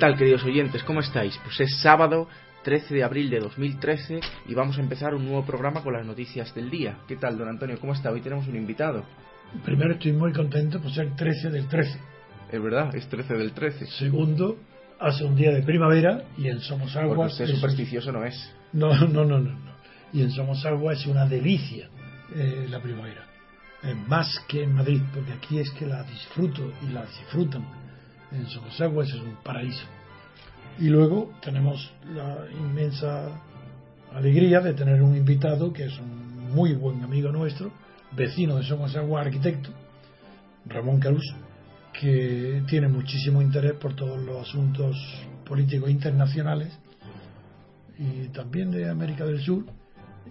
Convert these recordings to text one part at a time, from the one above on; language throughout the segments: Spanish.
¿Qué tal, queridos oyentes? ¿Cómo estáis? Pues es sábado 13 de abril de 2013 y vamos a empezar un nuevo programa con las noticias del día. ¿Qué tal, don Antonio? ¿Cómo está? Hoy tenemos un invitado. Primero, estoy muy contento por ser 13 del 13. Es verdad, es 13 del 13. Segundo, hace un día de primavera y en Somosagua. Porque usted supersticioso no es. No, no, no, no. no. Y en Somosagua es una delicia eh, la primavera. Eh, más que en Madrid, porque aquí es que la disfruto y la disfrutan. En Somosagua es un paraíso. Y luego tenemos la inmensa alegría de tener un invitado que es un muy buen amigo nuestro, vecino de Somosagua, arquitecto, Ramón Caruso, que tiene muchísimo interés por todos los asuntos políticos internacionales y también de América del Sur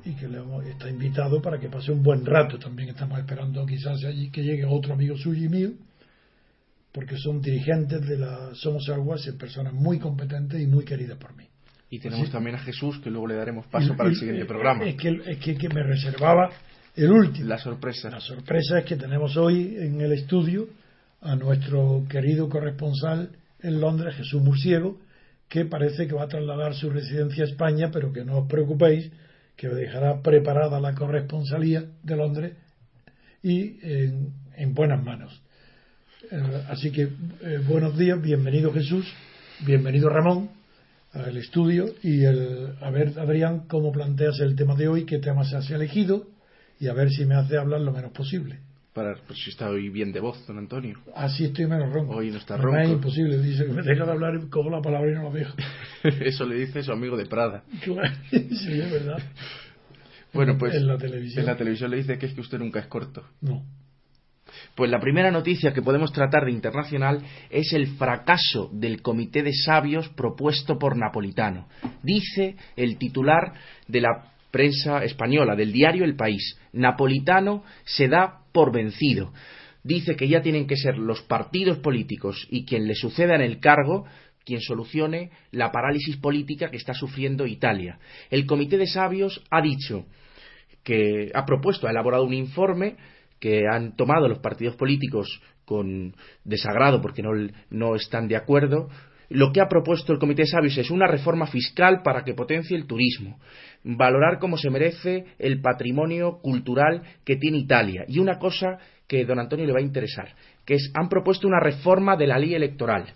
y que le hemos, está invitado para que pase un buen rato. También estamos esperando quizás allí que llegue otro amigo suyo y mío, porque son dirigentes de la Somos Aguas y personas muy competentes y muy queridas por mí. Y tenemos Así, también a Jesús, que luego le daremos paso y, para el siguiente programa. Es que, es que, que me reservaba el último. La sorpresa. La sorpresa es que tenemos hoy en el estudio a nuestro querido corresponsal en Londres, Jesús Murciego, que parece que va a trasladar su residencia a España, pero que no os preocupéis, que dejará preparada la corresponsalía de Londres y en, en buenas manos. Eh, así que eh, buenos días, bienvenido Jesús, bienvenido Ramón al estudio y el, a ver Adrián cómo planteas el tema de hoy, qué tema se ha elegido y a ver si me hace hablar lo menos posible. Para, pues si está hoy bien de voz, don Antonio. Así estoy menos ronco. Hoy no está no, ronco. Es imposible, dice que me deja de hablar como la palabra y no la dejo. Eso le dice su amigo de Prada. Sí, es verdad. Bueno, pues en la televisión. en la televisión le dice que es que usted nunca es corto. No. Pues la primera noticia que podemos tratar de internacional es el fracaso del comité de sabios propuesto por Napolitano. Dice el titular de la prensa española, del diario El País. Napolitano se da por vencido. Dice que ya tienen que ser los partidos políticos y quien le suceda en el cargo quien solucione la parálisis política que está sufriendo Italia. El Comité de Sabios ha dicho que ha propuesto, ha elaborado un informe que han tomado los partidos políticos con desagrado porque no, están de acuerdo, lo que ha propuesto el Comité de Sabios es una reforma fiscal para que potencie el turismo, valorar como se merece el patrimonio cultural que tiene Italia y una cosa que don Antonio le va a interesar, que es han propuesto una reforma de la ley electoral,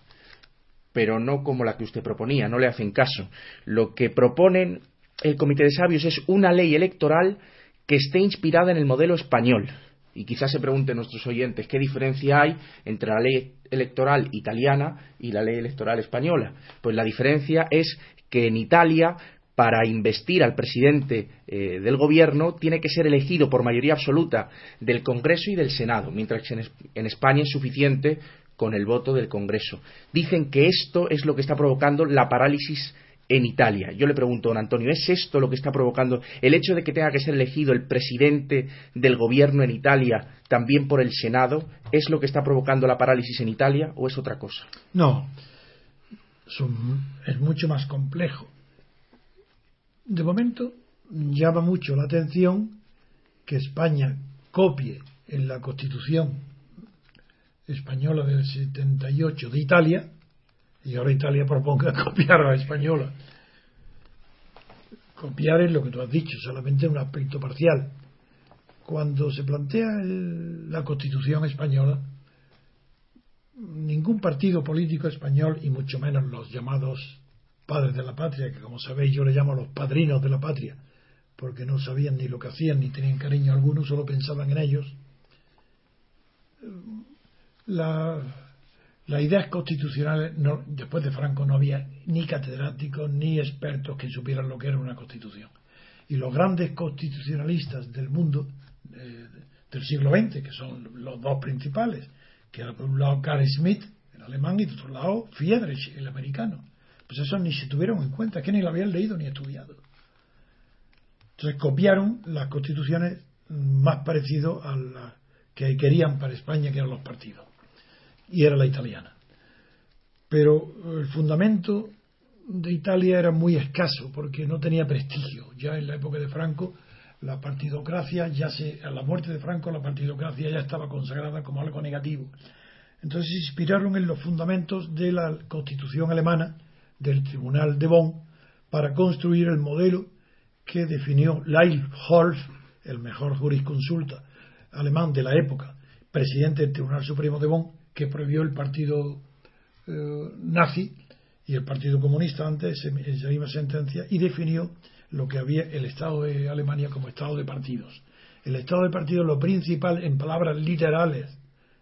pero no como la que usted proponía, no le hacen caso. Lo que proponen el Comité de Sabios es una ley electoral que esté inspirada en el modelo español. Y quizás se pregunten nuestros oyentes qué diferencia hay entre la ley electoral italiana y la ley electoral española. Pues la diferencia es que en Italia, para investir al presidente eh, del gobierno, tiene que ser elegido por mayoría absoluta del Congreso y del Senado, mientras que en, en España es suficiente con el voto del Congreso. Dicen que esto es lo que está provocando la parálisis en Italia. Yo le pregunto, don Antonio, ¿es esto lo que está provocando el hecho de que tenga que ser elegido el presidente del gobierno en Italia también por el Senado? ¿Es lo que está provocando la parálisis en Italia o es otra cosa? No, es mucho más complejo. De momento llama mucho la atención que España copie en la Constitución española del 78 de Italia y ahora Italia proponga copiar a la española. Copiar es lo que tú has dicho, solamente un aspecto parcial. Cuando se plantea la Constitución española, ningún partido político español, y mucho menos los llamados padres de la patria, que como sabéis yo le llamo los padrinos de la patria, porque no sabían ni lo que hacían ni tenían cariño alguno, solo pensaban en ellos. La, las ideas constitucionales, no, después de Franco no había ni catedráticos ni expertos que supieran lo que era una constitución. Y los grandes constitucionalistas del mundo del siglo XX, que son los dos principales, que era por un lado Carl Schmitt, el alemán, y por otro lado Friedrich, el americano, pues esos ni se tuvieron en cuenta, que ni lo habían leído ni estudiado. Entonces copiaron las constituciones más parecidas a las que querían para España, que eran los partidos y era la italiana. Pero el fundamento de Italia era muy escaso porque no tenía prestigio. Ya en la época de Franco, la partidocracia, ya se, a la muerte de Franco, la partidocracia ya estaba consagrada como algo negativo. Entonces se inspiraron en los fundamentos de la Constitución alemana, del Tribunal de Bonn, para construir el modelo que definió Leibholz, el mejor jurisconsulta alemán de la época, presidente del Tribunal Supremo de Bonn, que prohibió el partido eh, nazi y el Partido Comunista antes esa misma sentencia y definió lo que había el Estado de Alemania como Estado de partidos. El Estado de partidos, lo principal en palabras literales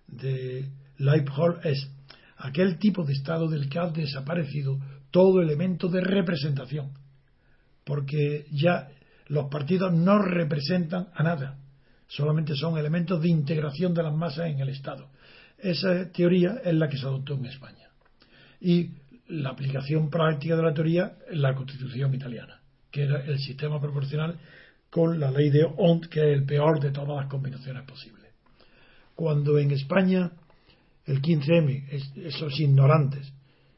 de Leibholz es aquel tipo de Estado del que ha desaparecido todo elemento de representación, porque ya los partidos no representan a nada, solamente son elementos de integración de las masas en el Estado. Esa teoría es la que se adoptó en España. Y la aplicación práctica de la teoría en la Constitución italiana, que era el sistema proporcional con la ley de Ont, que es el peor de todas las combinaciones posibles. Cuando en España el 15M, esos ignorantes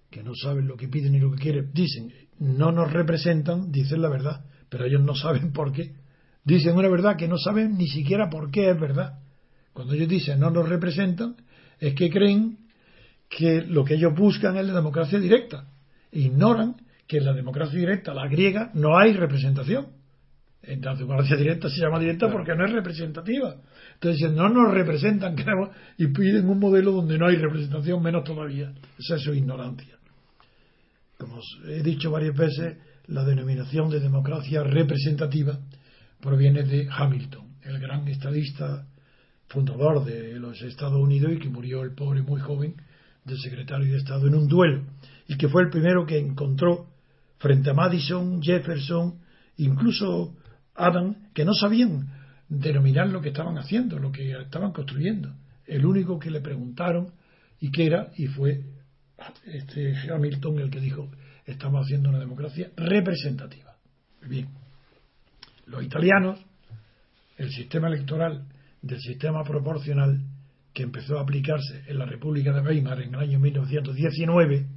que no saben lo que piden ni lo que quieren, dicen no nos representan, dicen la verdad, pero ellos no saben por qué. Dicen una verdad que no saben ni siquiera por qué es verdad. Cuando ellos dicen no nos representan, es que creen que lo que ellos buscan es la democracia directa. Ignoran que en la democracia directa, la griega, no hay representación. En la democracia directa se llama directa porque no es representativa. Entonces no nos representan y piden un modelo donde no hay representación, menos todavía. Esa es su ignorancia. Como he dicho varias veces, la denominación de democracia representativa proviene de Hamilton, el gran estadista fundador de los Estados Unidos y que murió el pobre muy joven de secretario de Estado en un duelo y que fue el primero que encontró frente a Madison, Jefferson, incluso Adam, que no sabían denominar lo que estaban haciendo, lo que estaban construyendo. El único que le preguntaron y qué era, y fue este Hamilton el que dijo, estamos haciendo una democracia representativa. Bien, los italianos, el sistema electoral del sistema proporcional que empezó a aplicarse en la República de Weimar en el año 1919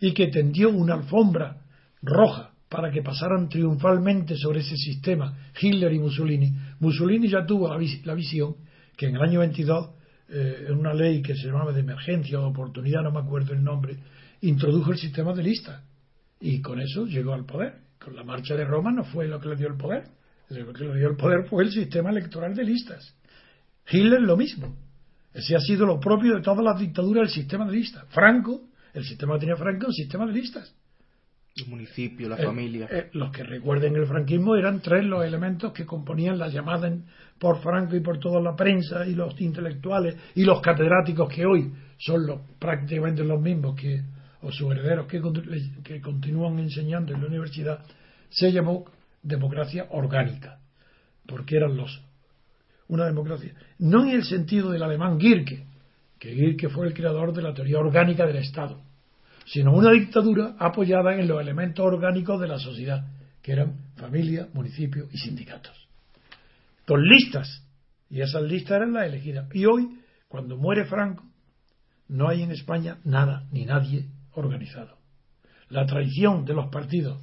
y que tendió una alfombra roja para que pasaran triunfalmente sobre ese sistema Hitler y Mussolini. Mussolini ya tuvo la, visión que en el año 22, eh, en una ley que se llamaba de emergencia o de oportunidad, no me acuerdo el nombre, introdujo el sistema de listas y con eso llegó al poder. Con la marcha de Roma no fue lo que le dio el poder, lo que le dio el poder fue el sistema electoral de listas. Hitler lo mismo. Ese ha sido lo propio de todas las dictaduras, el sistema de listas. Franco, el sistema que tenía Franco, el sistema de listas. El municipio, la eh, familia. Eh, los que recuerden el franquismo eran tres los elementos que componían la llamada por Franco y por toda la prensa y los intelectuales y los catedráticos que hoy son los, prácticamente los mismos que o sus herederos que, que continúan enseñando en la universidad, se llamó democracia orgánica, porque eran los una democracia, no en el sentido del alemán Gierke, que Gierke fue el creador de la teoría orgánica del Estado, sino una dictadura apoyada en los elementos orgánicos de la sociedad, que eran familia, municipio y sindicatos. Con listas, y esas listas eran las elegidas. Y hoy, cuando muere Franco, no hay en España nada ni nadie organizado. La traición de los partidos,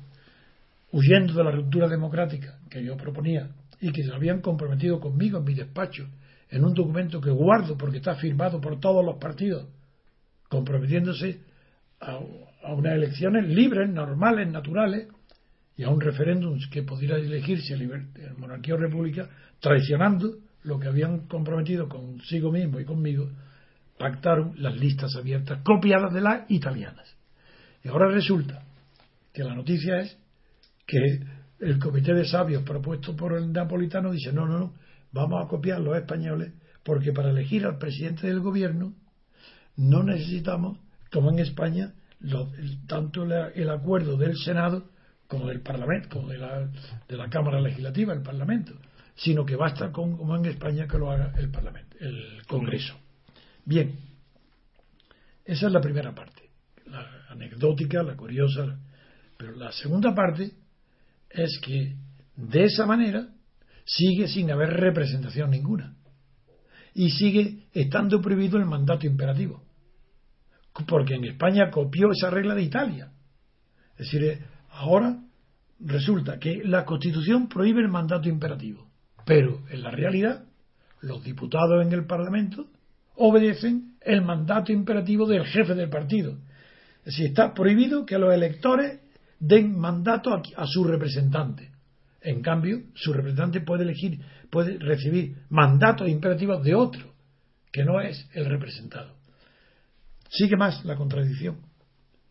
huyendo de la ruptura democrática que yo proponía y que se habían comprometido conmigo en mi despacho, en un documento que guardo porque está firmado por todos los partidos, comprometiéndose a, unas elecciones libres, normales, naturales, y a un referéndum que pudiera elegirse en monarquía o república, traicionando lo que habían comprometido consigo mismo y conmigo, pactaron las listas abiertas copiadas de las italianas. Y ahora resulta que la noticia es que el comité de sabios propuesto por el napolitano dice, no, no, no, vamos a copiar los españoles porque para elegir al presidente del gobierno no necesitamos, como en España, tanto el acuerdo del Senado como del Parlamento, como de la, de la Cámara Legislativa, el Parlamento, sino que basta con, como en España que lo haga el Parlamento, el Congreso. Bien, esa es la primera parte, la anecdótica, la curiosa, pero la segunda parte es que de esa manera sigue sin haber representación ninguna y sigue estando prohibido el mandato imperativo porque en España copió esa regla de Italia. Es decir, eh, ahora resulta que la Constitución prohíbe el mandato imperativo, pero en la realidad los diputados en el Parlamento obedecen el mandato imperativo del jefe del partido. Es decir, está prohibido que los electores den mandato a, a su representante. En cambio, su representante puede elegir, puede recibir mandatos imperativos de otro, que no es el representado. Sigue más la contradicción,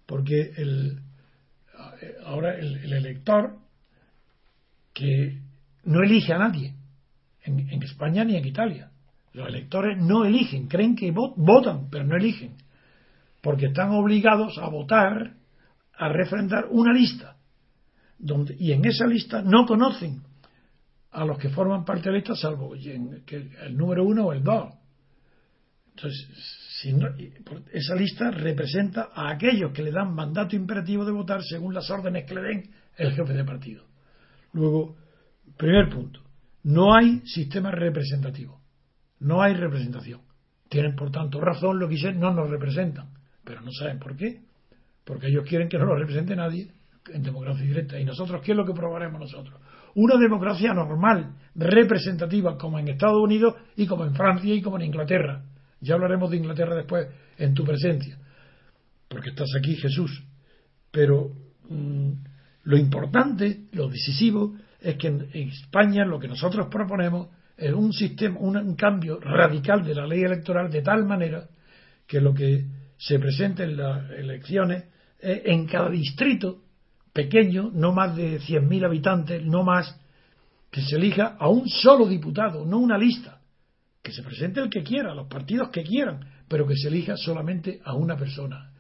porque el, ahora el, elector que no elige a nadie, en, España ni en Italia. Los electores no eligen, creen que votan, pero no eligen, porque están obligados a votar, a refrendar una lista donde, y en esa lista no conocen a los que forman parte de la lista, salvo que el número uno o el dos. Entonces, si esa lista representa a aquellos que le dan mandato imperativo de votar según las órdenes que le den el jefe de partido. Luego, primer punto, no hay sistema representativo, no hay representación. Tienen, por tanto, razón lo que dicen, no nos representan, pero no saben por qué, porque ellos quieren que no lo represente nadie en democracia directa. ¿Y nosotros qué es lo que probaremos nosotros? Una democracia normal, representativa, como en Estados Unidos y como en Francia y como en Inglaterra. Ya hablaremos de Inglaterra después, en tu presencia, porque estás aquí, Jesús. Pero mm, lo importante, lo decisivo, es que en, España lo que nosotros proponemos es un sistema, un cambio radical de la ley electoral de tal manera que lo que se presente en las elecciones es en cada distrito pequeño, no más de 100.000 habitantes, no más, que se elija a un solo diputado, no una lista. Que se presente el que quiera, los partidos que quieran, pero que se elija solamente a una persona.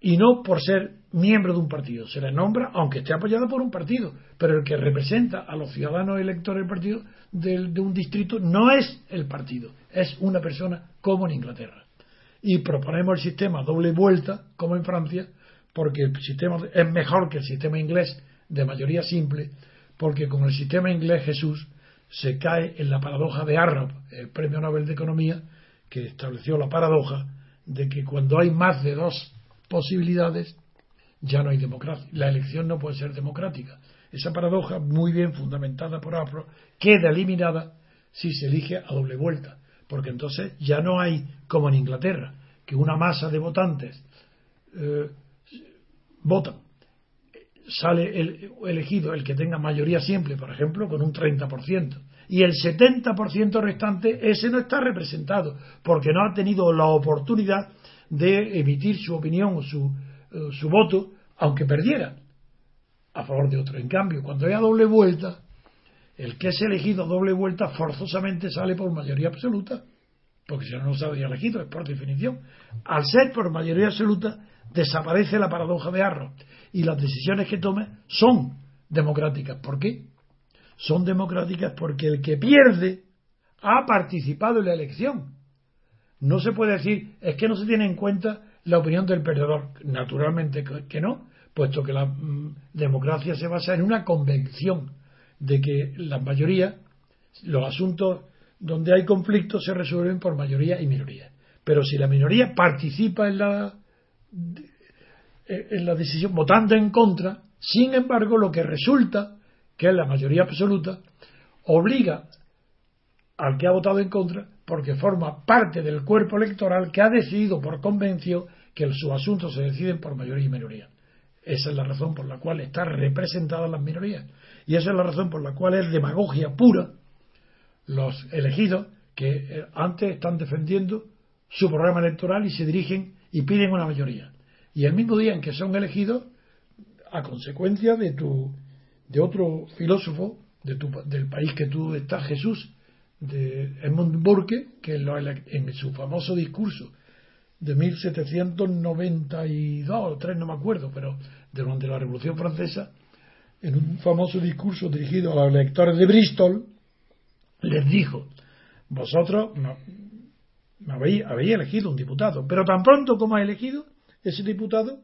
Y no por ser miembro de un partido. Se le nombra, aunque esté apoyado por un partido, pero el que representa a los ciudadanos electores del partido de un distrito no es el partido, es una persona como en Inglaterra. Y proponemos el sistema doble vuelta, como en Francia, porque el sistema es mejor que el sistema inglés de mayoría simple, porque con el sistema inglés Jesús se cae en la paradoja de Arnott, el premio Nobel de Economía, que estableció la paradoja de que cuando hay más de dos posibilidades, ya no hay democracia. La elección no puede ser democrática. Esa paradoja, muy bien fundamentada por Afro, queda eliminada si se elige a doble vuelta, porque entonces ya no hay, como en Inglaterra, que una masa de votantes eh, votan. Sale el, elegido el que tenga mayoría simple, por ejemplo, con un 30%. Y el 70% restante, ese no está representado, porque no ha tenido la oportunidad de emitir su opinión o su, eh, su voto, aunque perdiera, a favor de otro. En cambio, cuando haya doble vuelta, el que es elegido doble vuelta forzosamente sale por mayoría absoluta, porque si no, no se habría elegido, es por definición. Al ser por mayoría absoluta, desaparece la paradoja de Arro y las decisiones que tome son democráticas. ¿Por qué? Son democráticas porque el que pierde ha participado en la elección. No se puede decir, es que no se tiene en cuenta la opinión del perdedor. Naturalmente que no, puesto que la mm, democracia se basa en una convención de que la mayoría, los asuntos donde hay conflictos se resuelven por mayoría y minoría. Pero si la minoría participa en la en la decisión votando en contra, sin embargo, lo que resulta, que es la mayoría absoluta, obliga al que ha votado en contra, porque forma parte del cuerpo electoral que ha decidido por convención que sus asuntos se deciden por mayoría y minoría. Esa es la razón por la cual están representadas las minorías. Y esa es la razón por la cual es demagogia pura los elegidos que eh, antes están defendiendo su programa electoral y se dirigen y piden una mayoría. Y el mismo día en que son elegidos, a consecuencia de tu de otro filósofo de tu, del país que tú estás, Jesús, de Edmund Burke, que en su famoso discurso de 1792 o 3, no me acuerdo, pero durante la Revolución Francesa, en un famoso discurso dirigido a los electores de Bristol, les dijo, vosotros habéis, elegido un diputado, pero tan pronto como ha elegido ese diputado,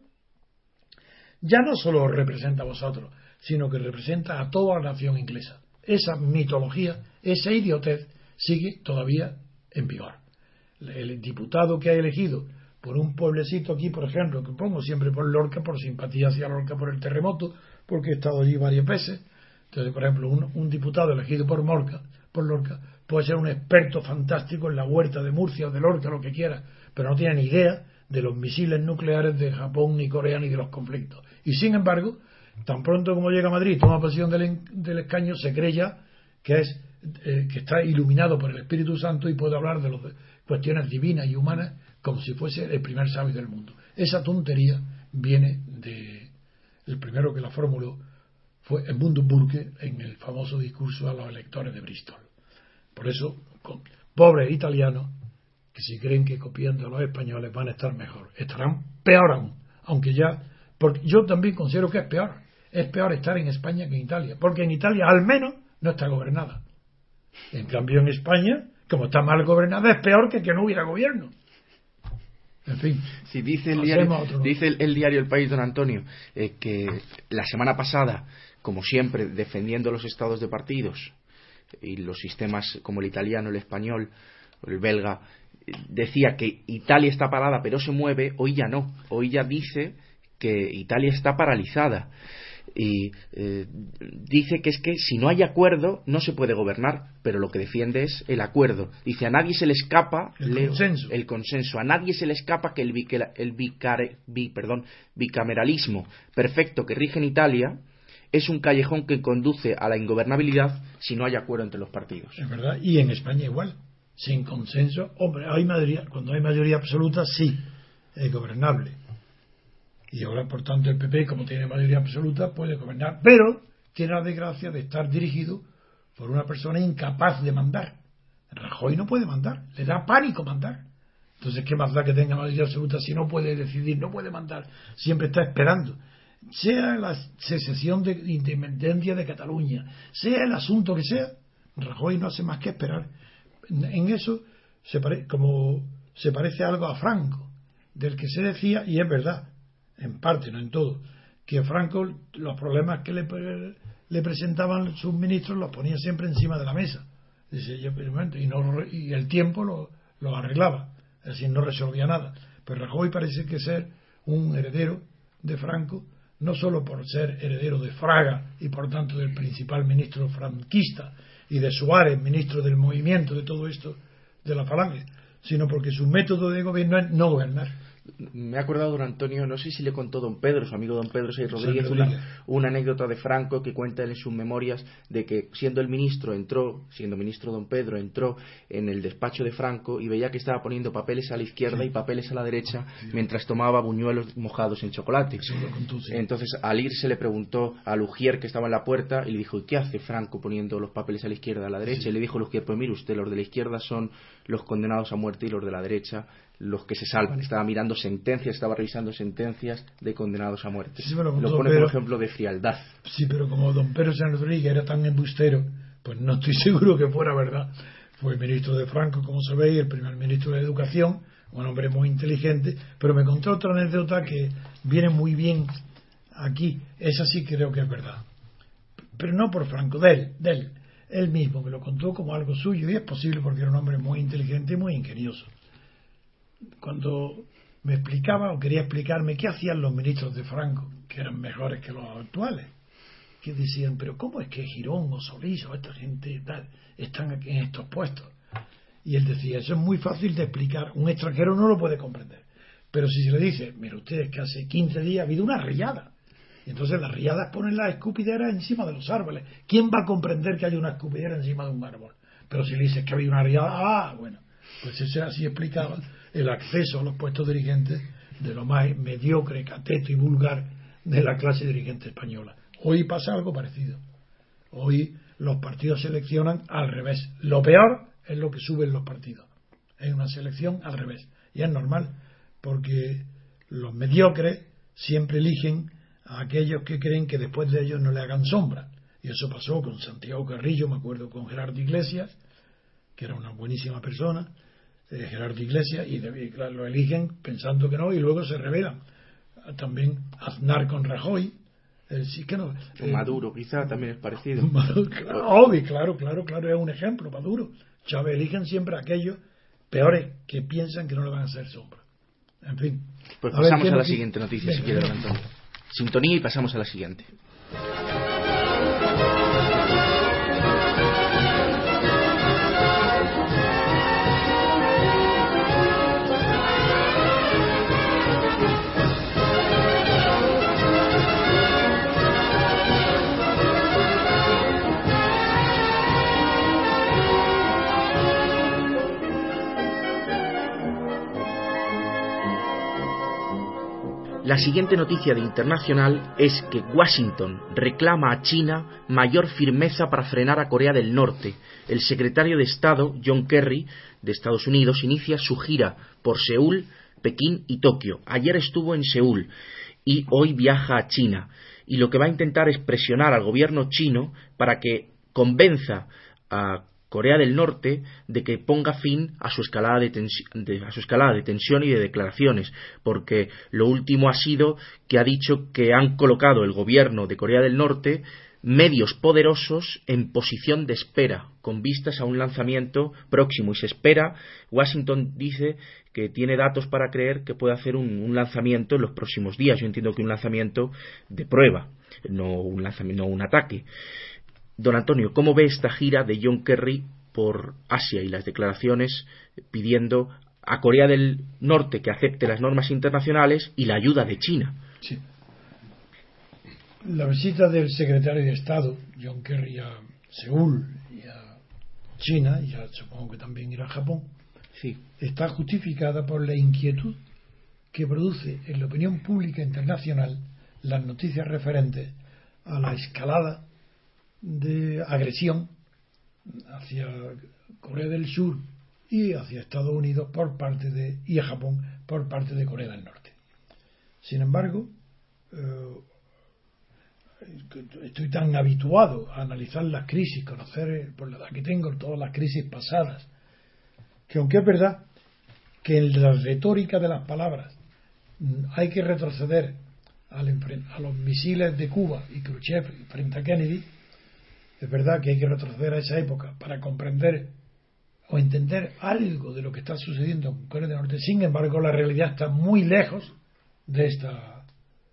ya no solo representa a vosotros, sino que representa a toda la nación inglesa. Esa mitología, esa idiotez sigue todavía en vigor. El diputado que ha elegido por un pueblecito aquí, por ejemplo, que pongo siempre por Lorca, por simpatía hacia Lorca por el terremoto, porque he estado allí varias veces. Entonces, por ejemplo, un, diputado elegido por Morca, por Lorca, puede ser un experto fantástico en la huerta de Murcia o de Lorca, lo que quiera, pero no tiene ni idea de los misiles nucleares de Japón ni Corea ni de los conflictos. Y sin embargo, tan pronto como llega a Madrid, toma posición del, escaño, se cree ya que es eh, que está iluminado por el Espíritu Santo y puede hablar de las cuestiones divinas y humanas como si fuese el primer sabio del mundo. Esa tontería viene de el primero que la formuló fue Edmundo Burke en el famoso discurso a los electores de Bristol. Por eso, pobres italianos que si creen que copiando a los españoles van a estar mejor, estarán peor aún, aunque ya, porque yo también considero que es peor, es peor estar en España que en Italia, porque en Italia al menos no está gobernada. En cambio en España, como está mal gobernada, es peor que que no hubiera gobierno. En fin. Si dice el diario, dice el, diario El País, don Antonio, eh, que la semana pasada, como siempre, defendiendo los estados de partidos y los sistemas como el italiano, el español, el belga, decía que Italia está parada pero se mueve, hoy ya no. Hoy ya dice que Italia está paralizada. Y eh, dice que es que si no hay acuerdo no se puede gobernar, pero lo que defiende es el acuerdo. Dice a nadie se le escapa el, consenso. el consenso, a nadie se le escapa que el, el perdón, bicameralismo perfecto que rige en Italia es un callejón que conduce a la ingobernabilidad si no hay acuerdo entre los partidos. Es verdad, y en España igual sin consenso, hombre, hay mayoría, cuando hay mayoría absoluta, sí, es gobernable. Y ahora, por tanto, el PP, como tiene mayoría absoluta, puede gobernar, pero tiene la desgracia de estar dirigido por una persona incapaz de mandar. Rajoy no puede mandar, le da pánico mandar. Entonces, ¿qué más da que tenga mayoría absoluta si no puede decidir, no puede mandar? Siempre está esperando. Sea la secesión de independencia de Cataluña, sea el asunto que sea, Rajoy no hace más que esperar en eso se como se parece algo a Franco, del que se decía, y es verdad, en parte, no en todo, que Franco los problemas que le, le presentaban sus ministros los ponía siempre encima de la mesa. y, no, y el tiempo lo, arreglaba, es decir, no resolvía nada. Pero Rajoy parece que ser un heredero de Franco, no solo por ser heredero de Fraga y por tanto del principal ministro franquista, y de Suárez, ministro del movimiento, de todo esto, de la falange, sino porque su método de gobierno es no gobernar me he acordado, don Antonio, no sé si le contó don Pedro, su amigo don Pedro Sey Rodríguez, una, anécdota de Franco que cuenta en sus memorias de que siendo el ministro entró, siendo ministro don Pedro, entró en el despacho de Franco y veía que estaba poniendo papeles a la izquierda y papeles a la derecha mientras tomaba buñuelos mojados en chocolate. Entonces al irse le preguntó a Lugier que estaba en la puerta y le dijo, ¿y qué hace Franco poniendo los papeles a la izquierda a la derecha? Y le dijo Lugier, pues mire usted, los de la izquierda son los condenados a muerte y los de la derecha los que se salvan. Estaba mirando sentencias, estaba revisando sentencias de condenados a muerte. lo pone por ejemplo de frialdad. Sí, pero como don Pedro Sánchez Rodríguez era tan embustero, pues no estoy seguro que fuera verdad. Fue ministro de Franco, como sabéis, el primer ministro de Educación, un hombre muy inteligente, pero me contó otra anécdota que viene muy bien aquí. Esa sí creo que es verdad. Pero no por Franco, de él, de él. Él mismo me lo contó como algo suyo y es posible porque era un hombre muy inteligente y muy ingenioso cuando me explicaba o quería explicarme qué hacían los ministros de Franco, que eran mejores que los actuales, que decían, pero ¿cómo es que Girón o Solís o esta gente tal, están aquí en estos puestos? Y él decía, eso es muy fácil de explicar, un extranjero no lo puede comprender. Pero si se le dice, mira ustedes que hace 15 días ha habido una riada, y entonces las riadas ponen las escupideras encima de los árboles, ¿quién va a comprender que hay una escupidera encima de un árbol? Pero si le dices que ha habido una riada, ah, bueno, pues ese así explicaba el acceso a los puestos dirigentes de lo más mediocre, cateto y vulgar de la clase dirigente española. Hoy pasa algo parecido. Hoy los partidos seleccionan al revés. Lo peor es lo que suben los partidos. Es una selección al revés. Y es normal, porque los mediocres siempre eligen a aquellos que creen que después de ellos no le hagan sombra. Y eso pasó con Santiago Carrillo, me acuerdo con Gerardo Iglesias, que era una buenísima persona, de Gerardo Iglesias y, lo eligen pensando que no y luego se revelan. También Aznar con Rajoy. Eh, sí que no, eh, Maduro quizá también es parecido. obvio, claro, claro, claro, es un ejemplo, Maduro. Chávez eligen siempre a aquellos peores que piensan que no le van a hacer sombra. En fin. Pues pasamos a, la siguiente noticia, si quiere, Sintonía y pasamos a la siguiente. La siguiente noticia de internacional es que Washington reclama a China mayor firmeza para frenar a Corea del Norte. El secretario de Estado, John Kerry, de Estados Unidos, inicia su gira por Seúl, Pekín y Tokio. Ayer estuvo en Seúl y hoy viaja a China. Y lo que va a intentar es presionar al gobierno chino para que convenza a Corea del Norte de que ponga fin a su escalada de, a su escalada de tensión y de declaraciones, porque lo último ha sido que ha dicho que han colocado el gobierno de Corea del Norte medios poderosos en posición de espera, con vistas a un lanzamiento próximo. Y se espera, Washington dice que tiene datos para creer que puede hacer un, lanzamiento en los próximos días. Yo entiendo que un lanzamiento de prueba, no un, lanzamiento, no un ataque. Don Antonio, ¿cómo ve esta gira de John Kerry por Asia y las declaraciones pidiendo a Corea del Norte que acepte las normas internacionales y la ayuda de China? Sí la visita del secretario de Estado, John Kerry, a Seúl y a China, y supongo que también irá a Japón, sí. está justificada por la inquietud que produce en la opinión pública internacional las noticias referentes a la escalada de agresión hacia Corea del Sur y hacia Estados Unidos por parte de y a Japón por parte de Corea del Norte. Sin embargo, eh, estoy tan habituado a analizar las crisis, conocer eh, por la edad que tengo todas las crisis pasadas, que aunque es verdad que en la retórica de las palabras mm, hay que retroceder a los misiles de Cuba y Khrushchev frente a Kennedy, es verdad que hay que retroceder a esa época para comprender o entender algo de lo que está sucediendo en Corea del Norte. Sin embargo, la realidad está muy lejos de esta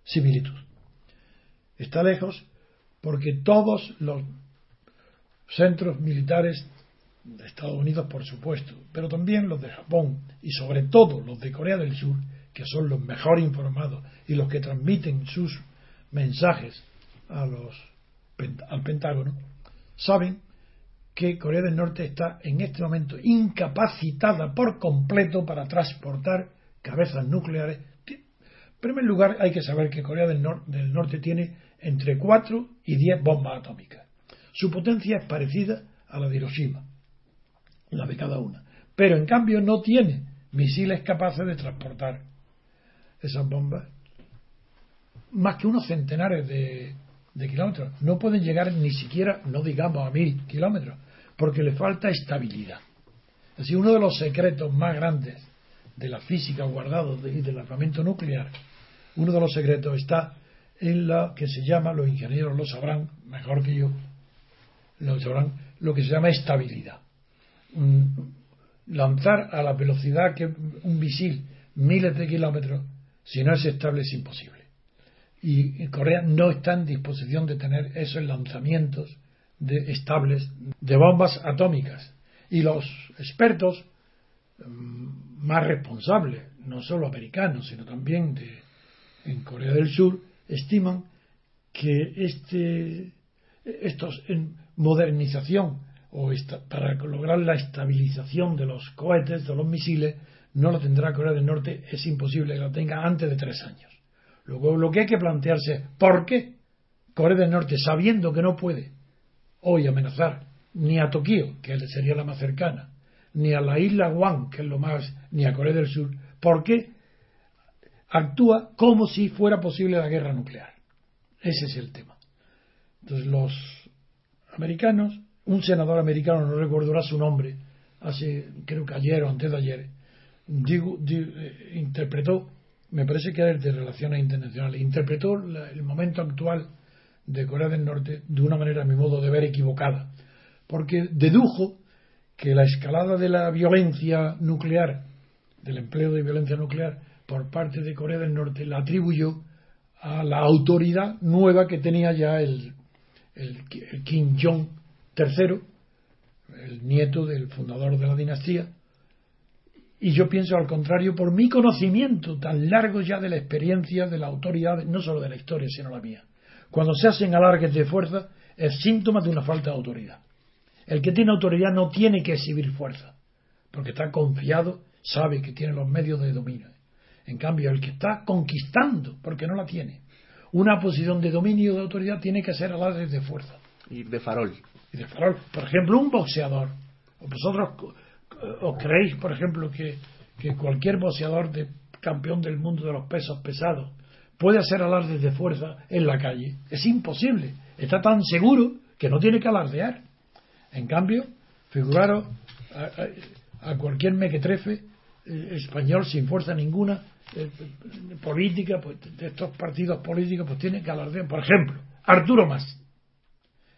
similitud está lejos porque todos los centros militares de Estados Unidos, por supuesto, pero también los de Japón y sobre todo los de Corea del Sur, que son los mejor informados y los que transmiten sus mensajes a los, al Pentágono, saben que Corea del Norte está en este momento incapacitada por completo para transportar cabezas nucleares. En primer lugar, hay que saber que Corea del, del Norte tiene entre 4 y 10 bombas atómicas. Su potencia es parecida a la de Hiroshima, la de cada una. Pero en cambio no tiene misiles capaces de transportar esas bombas más que unos centenares de, kilómetros. No pueden llegar ni siquiera, no digamos a mil kilómetros, porque le falta estabilidad. Así, uno de los secretos más grandes de la física guardados y del armamento nuclear, uno de los secretos está en la que se llama, los ingenieros lo sabrán mejor que yo, lo sabrán, lo que se llama estabilidad. lanzar a la velocidad que un misil, miles de kilómetros, si no es estable es imposible. Y Corea no está en disposición de tener esos lanzamientos de, estables de bombas atómicas. Y los expertos mm, más responsables, no solo americanos, sino también de, en Corea del Sur, estiman que este, estos en modernización o para lograr la estabilización de los cohetes, de los misiles, no lo tendrá Corea del Norte, es imposible que lo tenga antes de tres años. Luego lo que hay que plantearse es por qué Corea del Norte, sabiendo que no puede hoy amenazar ni a Tokio, que sería la más cercana, ni a la isla Guam, que es lo más, ni a Corea del Sur, ¿por qué actúa como si fuera posible la guerra nuclear. Ese es el tema. Entonces los americanos, un senador americano, no recordará su nombre, hace creo que ayer o antes de ayer, eh, interpretó, me parece que era de Relaciones Internacionales, interpretó el momento actual de Corea del Norte de una manera, a mi modo de ver, equivocada, porque dedujo que la escalada de la violencia nuclear, del empleo de violencia nuclear, por parte de Corea del Norte la atribuyó a la autoridad nueva que tenía ya el, el, Kim Jong III, el nieto del fundador de la dinastía. Y yo pienso al contrario, por mi conocimiento tan largo ya de la experiencia de la autoridad, no solo de la historia, sino la mía. Cuando se hacen alargues de fuerza, es síntoma de una falta de autoridad. El que tiene autoridad no tiene que exhibir fuerza, porque está confiado, sabe que tiene los medios de dominio En cambio, el que está conquistando, porque no la tiene, una posición de dominio de autoridad tiene que ser alarde de fuerza. Y de farol. Y de farol. Por ejemplo, un boxeador. ¿Vosotros os creéis, por ejemplo, que, que cualquier boxeador de campeón del mundo de los pesos pesados puede hacer alardes de fuerza en la calle? Es imposible. Está tan seguro que no tiene que alardear. En cambio, figuraros a, cualquier mequetrefe eh, español sin fuerza ninguna eh, política, pues, de estos partidos políticos, pues tienen que alardear. Por ejemplo, Arturo Más.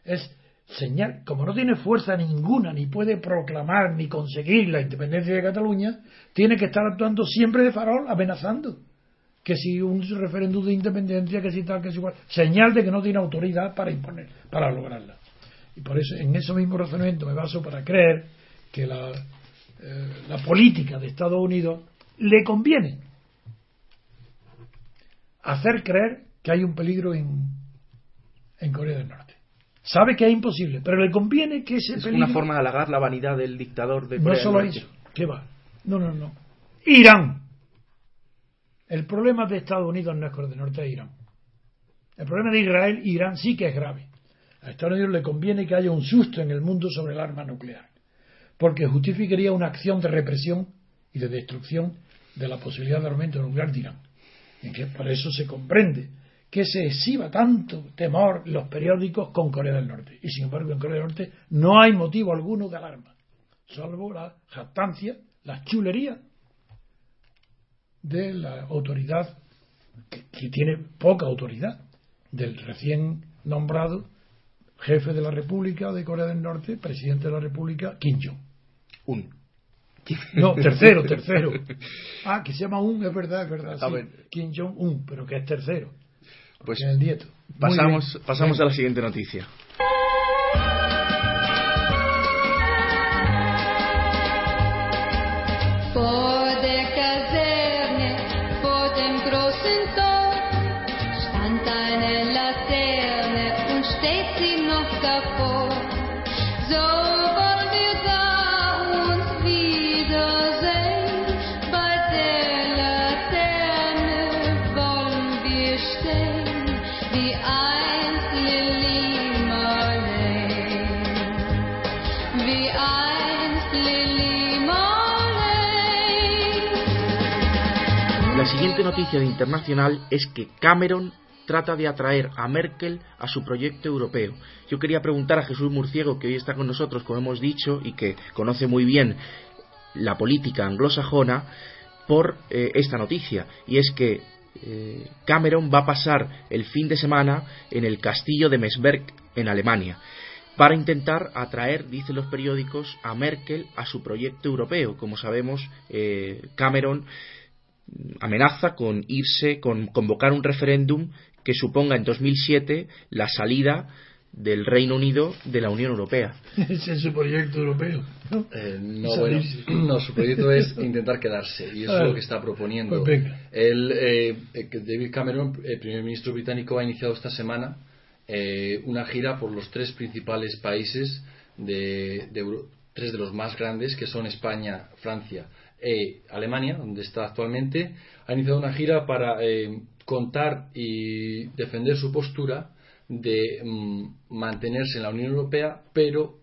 Es señal, como no tiene fuerza ninguna, ni puede proclamar ni conseguir la independencia de Cataluña, tiene que estar actuando siempre de farol, amenazando. Que si un referéndum de independencia, que si tal, que si igual. Señal de que no tiene autoridad para imponer, para lograrla. Y por eso, en ese mismo razonamiento me baso para creer que la, eh, la política de Estados Unidos le conviene hacer creer que hay un peligro en, en Corea del Norte. Sabe que es imposible, pero le conviene que ese es peligro... una forma de halagar la vanidad del dictador de No Corea solo del Norte. eso. ¿Qué va? No, no, no. Irán. El problema de Estados Unidos no es Corea del Norte, es Irán. El problema de Israel e Irán sí que es grave. A Estados Unidos le conviene que haya un susto en el mundo sobre el arma nuclear, porque justificaría una acción de represión y de destrucción de la posibilidad de aumento nuclear de Irán. Y que por eso se comprende que se exhiba tanto temor en los periódicos con Corea del Norte. Y sin embargo, en Corea del Norte no hay motivo alguno de alarma, salvo la jactancia, la chulería de la autoridad, que, que tiene poca autoridad, del recién nombrado jefe de la República de Corea del Norte, presidente de la República, Kim Jong. Un. No, tercero, tercero. Ah, que se llama Un, es verdad, es verdad. Sí. Kim Jong-un, pero que es tercero. Pues pasamos, pasamos a la siguiente noticia. Noticia de internacional es que Cameron trata de atraer a Merkel a su proyecto europeo. Yo quería preguntar a Jesús Murciego, que hoy está con nosotros, como hemos dicho, y que conoce muy bien la política anglosajona, por eh, esta noticia. Y es que eh, Cameron va a pasar el fin de semana en el castillo de Mesberg, en Alemania para intentar atraer, dicen los periódicos, a Merkel a su proyecto europeo. Como sabemos, eh, Cameron amenaza con irse, con convocar un referéndum que suponga en 2007 la salida del Reino Unido de la Unión Europea. Ese es su proyecto europeo. ¿no? Eh, no, Salirse. bueno, no, su proyecto es intentar quedarse y eso Ah, es lo que está proponiendo. pues. Él, eh, eh, David Cameron, el primer ministro británico, ha iniciado esta semana eh, una gira por los tres principales países de, de tres de los más grandes, que son España, Francia e Alemania, donde está actualmente. Ha iniciado una gira para eh, contar y defender su postura de mm, mantenerse en la Unión Europea, pero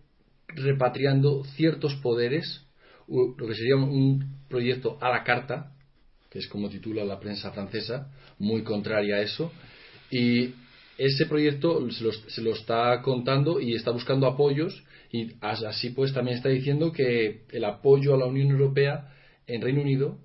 repatriando ciertos poderes, lo que sería un proyecto a la carta, que es como titula la prensa francesa, muy contraria a eso, y ese proyecto se lo, se lo está contando y está buscando apoyos, y as- así pues también está diciendo que el apoyo a la Unión Europea en Reino Unido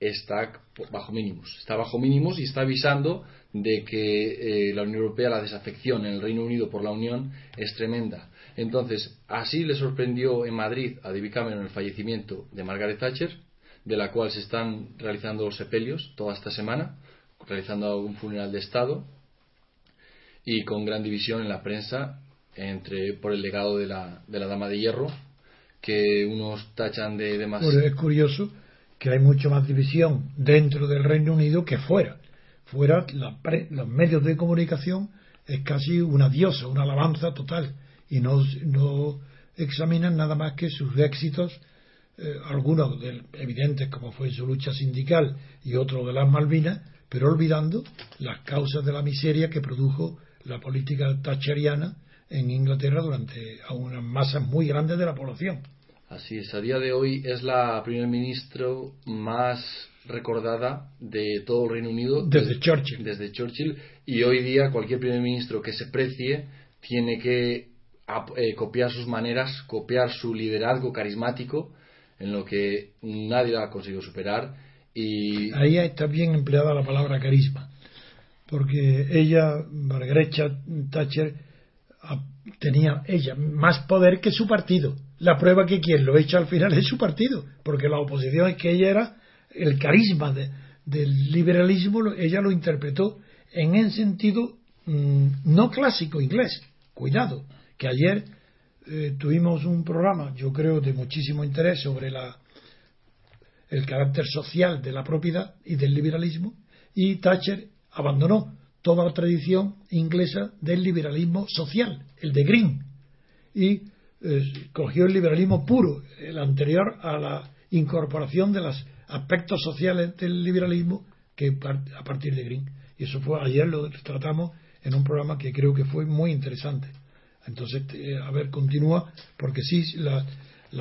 está bajo mínimos. Está bajo mínimos y está avisando de que eh, la Unión Europea, la desafección en el Reino Unido por la Unión es tremenda. Entonces, así le sorprendió en Madrid a David Cameron el fallecimiento de Margaret Thatcher, de la cual se están realizando los sepelios toda esta semana, realizando un funeral de Estado y con gran división en la prensa entre por el legado de la, de la Dama de Hierro, que unos tachan de demasiado. Es curioso que hay mucho más división dentro del Reino Unido que fuera. Fuera, la pre- los medios de comunicación es casi una diosa, una alabanza total, y no, no examinan nada más que sus éxitos eh, algunos del- evidentes como fue su lucha sindical y otros de las Malvinas, pero olvidando las causas de la miseria que produjo la política thatcheriana en Inglaterra durante a unas masas muy grandes de la población. Así es, a día de hoy es la primer ministro más recordada de todo el Reino Unido Desde Churchill. desde Churchill y hoy día cualquier primer ministro que se precie tiene que eh, copiar sus maneras, copiar su liderazgo carismático en lo que nadie ha conseguido superar y Ahí está bien empleada la palabra carisma, porque ella, Margaret Thatcher, tenía ella más poder que su partido. La prueba que quien lo echa al final es su partido, porque la oposición es que ella era el carisma de- del liberalismo, ella lo interpretó en el sentido mm, no clásico inglés. Cuidado, que ayer eh, tuvimos un programa, yo creo, de muchísimo interés sobre la el carácter social de la propiedad y del liberalismo, y Thatcher abandonó toda la tradición inglesa del liberalismo social, el de Green, y eh, cogió el liberalismo puro, el anterior a la incorporación de los aspectos sociales del liberalismo que a partir de Green. Y eso fue ayer lo tratamos en un programa que creo que fue muy interesante. Entonces, eh, a ver, continúa, porque sí, la,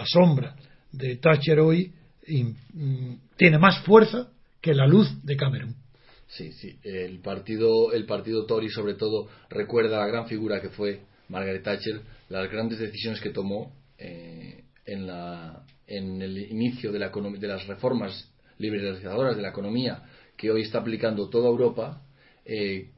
sombra de Thatcher hoy mm, tiene más fuerza que la luz de Cameron. Sí, sí. El partido, el partido Tory, sobre todo, recuerda a la gran figura que fue Margaret Thatcher, las grandes decisiones que tomó eh, en, la, en el inicio de, la de las reformas liberalizadoras de la economía que hoy está aplicando toda Europa. eh,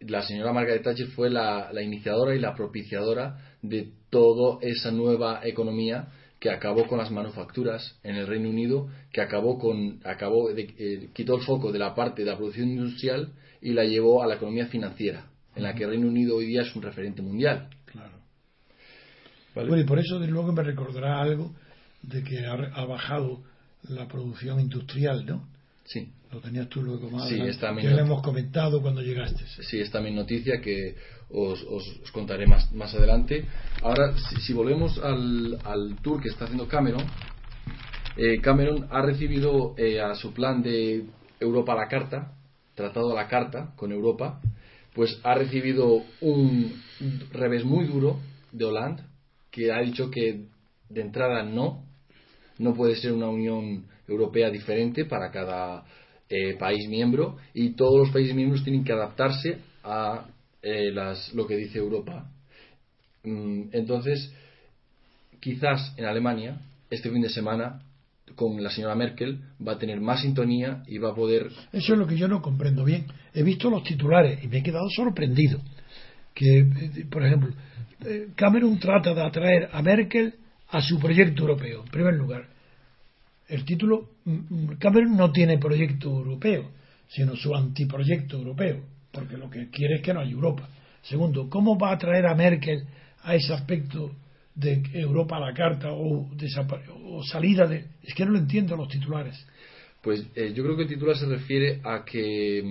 la señora Margaret Thatcher fue la iniciadora y la propiciadora de toda esa nueva economía que acabó con las manufacturas en el Reino Unido, que acabó con, acabó de- eh, quitó el foco de la parte de la producción industrial y la llevó a la economía financiera, en la que el Reino Unido hoy día es un referente mundial. Claro. ¿vale? Bueno, y por eso, desde luego, me recordará algo de que ha, ha bajado la producción industrial, ¿no? Sí, Lo tenías tú luego más Sí, adelante, está que lo hemos comentado cuando llegaste. sí, es también noticia que os, os- contaré más, más adelante. Ahora, si, si volvemos al, al tour que está haciendo Cameron, eh, Cameron ha recibido eh, a su plan de Europa a la carta, tratado a la carta con Europa, pues ha recibido un revés muy duro de Hollande, que ha dicho que de entrada no, no puede ser una Unión Europea diferente para cada eh, país miembro y todos los países miembros tienen que adaptarse a eh, las, lo que dice Europa. Mm, Entonces, quizás en Alemania, este fin de semana, con la señora Merkel, va a tener más sintonía y va a poder Eso es lo que yo no comprendo bien. He visto los titulares y me he quedado sorprendido. Que, eh, por ejemplo, eh, Cameron trata de atraer a Merkel a su proyecto europeo. En primer lugar, el título, mm, mm, Cameron no tiene proyecto europeo, sino su antiproyecto europeo, porque lo que quiere es que no haya Europa. Segundo, ¿cómo va a atraer a Merkel a ese aspecto de Europa a la carta o, salida de... Es que no lo entiendo los titulares. Pues eh, yo creo que el titular se refiere a que